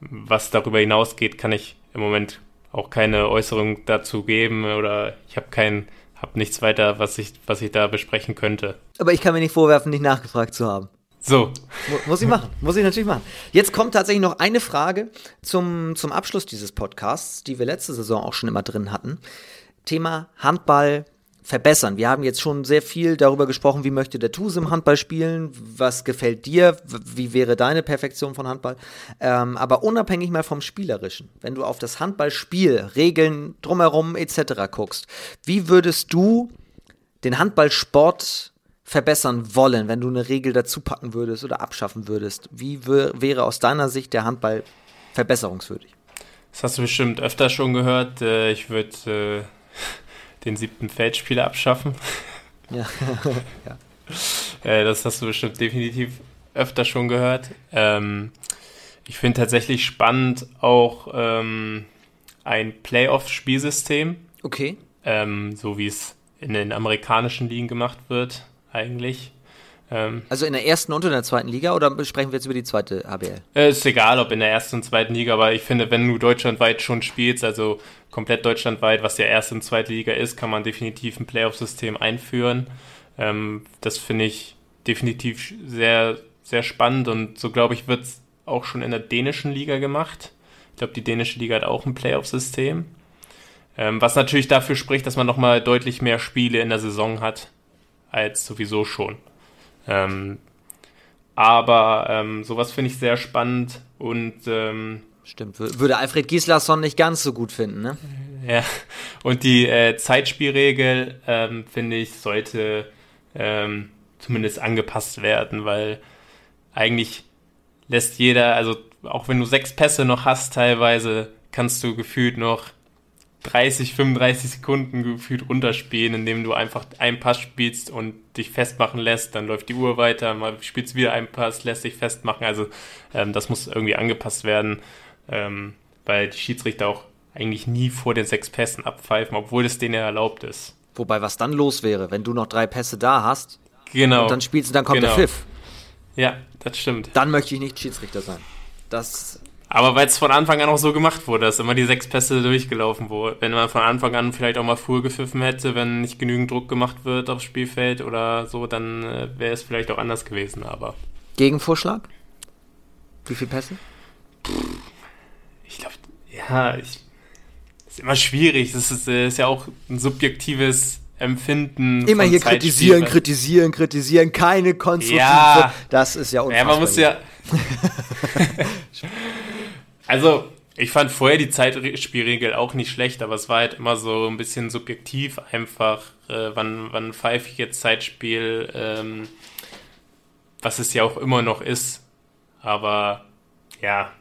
was darüber hinausgeht, kann ich im Moment auch keine Äußerung dazu geben oder ich habe kein, habe nichts weiter, was ich, was ich da besprechen könnte. Aber ich kann mir nicht vorwerfen, nicht nachgefragt zu haben. So. Muss ich machen, muss ich natürlich machen. Jetzt kommt tatsächlich noch eine Frage zum, zum Abschluss dieses Podcasts, die wir letzte Saison auch schon immer drin hatten. Thema Handball verbessern? Wir haben jetzt schon sehr viel darüber gesprochen, wie möchte der Tuse im Handball spielen, was gefällt dir, wie wäre deine Perfektion von Handball. Ähm, aber unabhängig mal vom Spielerischen, wenn du auf das Handballspiel, Regeln drumherum etc. guckst, wie würdest du den Handballsport verbessern wollen, wenn du eine Regel dazu packen würdest oder abschaffen würdest? Wie wäre aus deiner Sicht der Handball verbesserungswürdig? Das hast du bestimmt öfter schon gehört. Äh, ich würde äh, den siebten Feldspieler abschaffen. Ja. ja. Äh, das hast du bestimmt definitiv öfter schon gehört. Ähm, ich finde tatsächlich spannend auch ähm, ein Playoff-Spielsystem. Okay. Ähm, so wie es in den amerikanischen Ligen gemacht wird, eigentlich. Ähm, also in der ersten und in der zweiten Liga oder sprechen wir jetzt über die zweite HBL? Äh, ist egal, ob in der ersten und zweiten Liga, aber ich finde, wenn du deutschlandweit schon spielst, also komplett deutschlandweit, was ja erste und zweite Liga ist, kann man definitiv ein Playoff-System einführen. Ähm, das finde ich definitiv sehr, sehr spannend und so glaube ich, wird es auch schon in der dänischen Liga gemacht. Ich glaube, die dänische Liga hat auch ein Playoff-System. Ähm, was natürlich dafür spricht, dass man nochmal deutlich mehr Spiele in der Saison hat, als sowieso schon. Ähm, aber ähm, sowas finde ich sehr spannend und ähm, Stimmt, würde Alfred Gislason nicht ganz so gut finden, ne? Ja, und die äh, Zeitspielregel, ähm, finde ich, sollte ähm, zumindest angepasst werden, weil eigentlich lässt jeder, also auch wenn du sechs Pässe noch hast, teilweise kannst du gefühlt noch 30, 35 Sekunden gefühlt runterspielen, indem du einfach einen Pass spielst und dich festmachen lässt, dann läuft die Uhr weiter, mal spielst wieder einen Pass, lässt dich festmachen. Also ähm, das muss irgendwie angepasst werden, ähm, weil die Schiedsrichter auch eigentlich nie vor den sechs Pässen abpfeifen, obwohl es denen ja erlaubt ist. Wobei, was dann los wäre, wenn du noch drei Pässe da hast genau. und dann spielst du, dann kommt genau. der Pfiff. Ja, das stimmt. Dann möchte ich nicht Schiedsrichter sein. Das aber weil es von Anfang an auch so gemacht wurde, dass immer die sechs Pässe durchgelaufen wurden. Wenn man von Anfang an vielleicht auch mal früher gepfiffen hätte, wenn nicht genügend Druck gemacht wird aufs Spielfeld oder so, dann äh, wäre es vielleicht auch anders gewesen, aber. Gegenvorschlag? Wie viele Pässe? Ich glaube, ja, ich. Ist immer schwierig. Das ist, äh, ist ja auch ein subjektives Empfinden. Immer hier kritisieren, kritisieren, kritisieren, keine konstruktive. Ja, das ist ja unfassbar. Ja, man muss ja. Also, ich fand vorher die Zeitspielregel auch nicht schlecht, aber es war halt immer so ein bisschen subjektiv einfach, äh, wann, wann pfeife ich jetzt Zeitspiel, ähm, was es ja auch immer noch ist. Aber ja,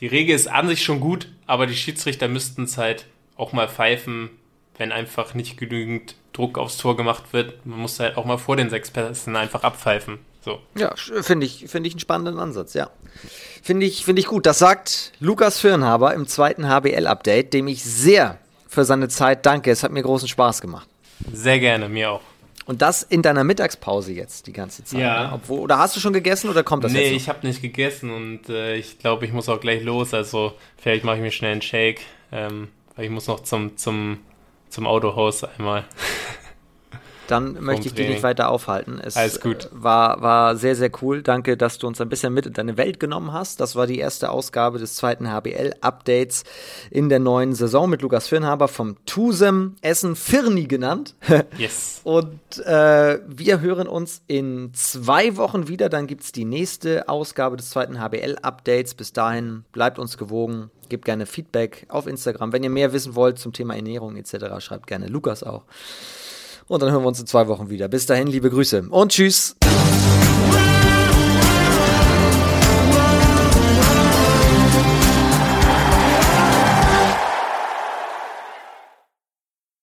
die Regel ist an sich schon gut, aber die Schiedsrichter müssten es halt auch mal pfeifen, wenn einfach nicht genügend Druck aufs Tor gemacht wird. Man muss halt auch mal vor den sechs Pässen einfach abpfeifen. So. Ja, finde ich, finde ich einen spannenden Ansatz, ja. Finde ich, finde ich gut. Das sagt Lukas Firnhaber im zweiten HBL-Update, dem ich sehr für seine Zeit danke. Es hat mir großen Spaß gemacht. Sehr gerne, mir auch. Und das in deiner Mittagspause jetzt die ganze Zeit. Ja. Ne? Obwohl, oder hast du schon gegessen oder kommt das nee, jetzt? Nee, ich habe nicht gegessen und äh, ich glaube, ich muss auch gleich los. Also vielleicht mache ich mir schnell einen Shake, ähm, weil ich muss noch zum, zum, zum Autohaus einmal. Dann möchte ich dich nicht weiter aufhalten. Es Alles gut. War, war sehr, sehr cool. Danke, dass du uns ein bisschen mit in deine Welt genommen hast. Das war die erste Ausgabe des zweiten HBL-Updates in der neuen Saison mit Lukas Firnhaber vom Tusem Essen Firni genannt. Yes. Und äh, wir hören uns in zwei Wochen wieder. Dann gibt es die nächste Ausgabe des zweiten HBL-Updates. Bis dahin bleibt uns gewogen. Gebt gerne Feedback auf Instagram. Wenn ihr mehr wissen wollt zum Thema Ernährung etc., schreibt gerne Lukas auch. Und dann hören wir uns in zwei Wochen wieder. Bis dahin, liebe Grüße und tschüss.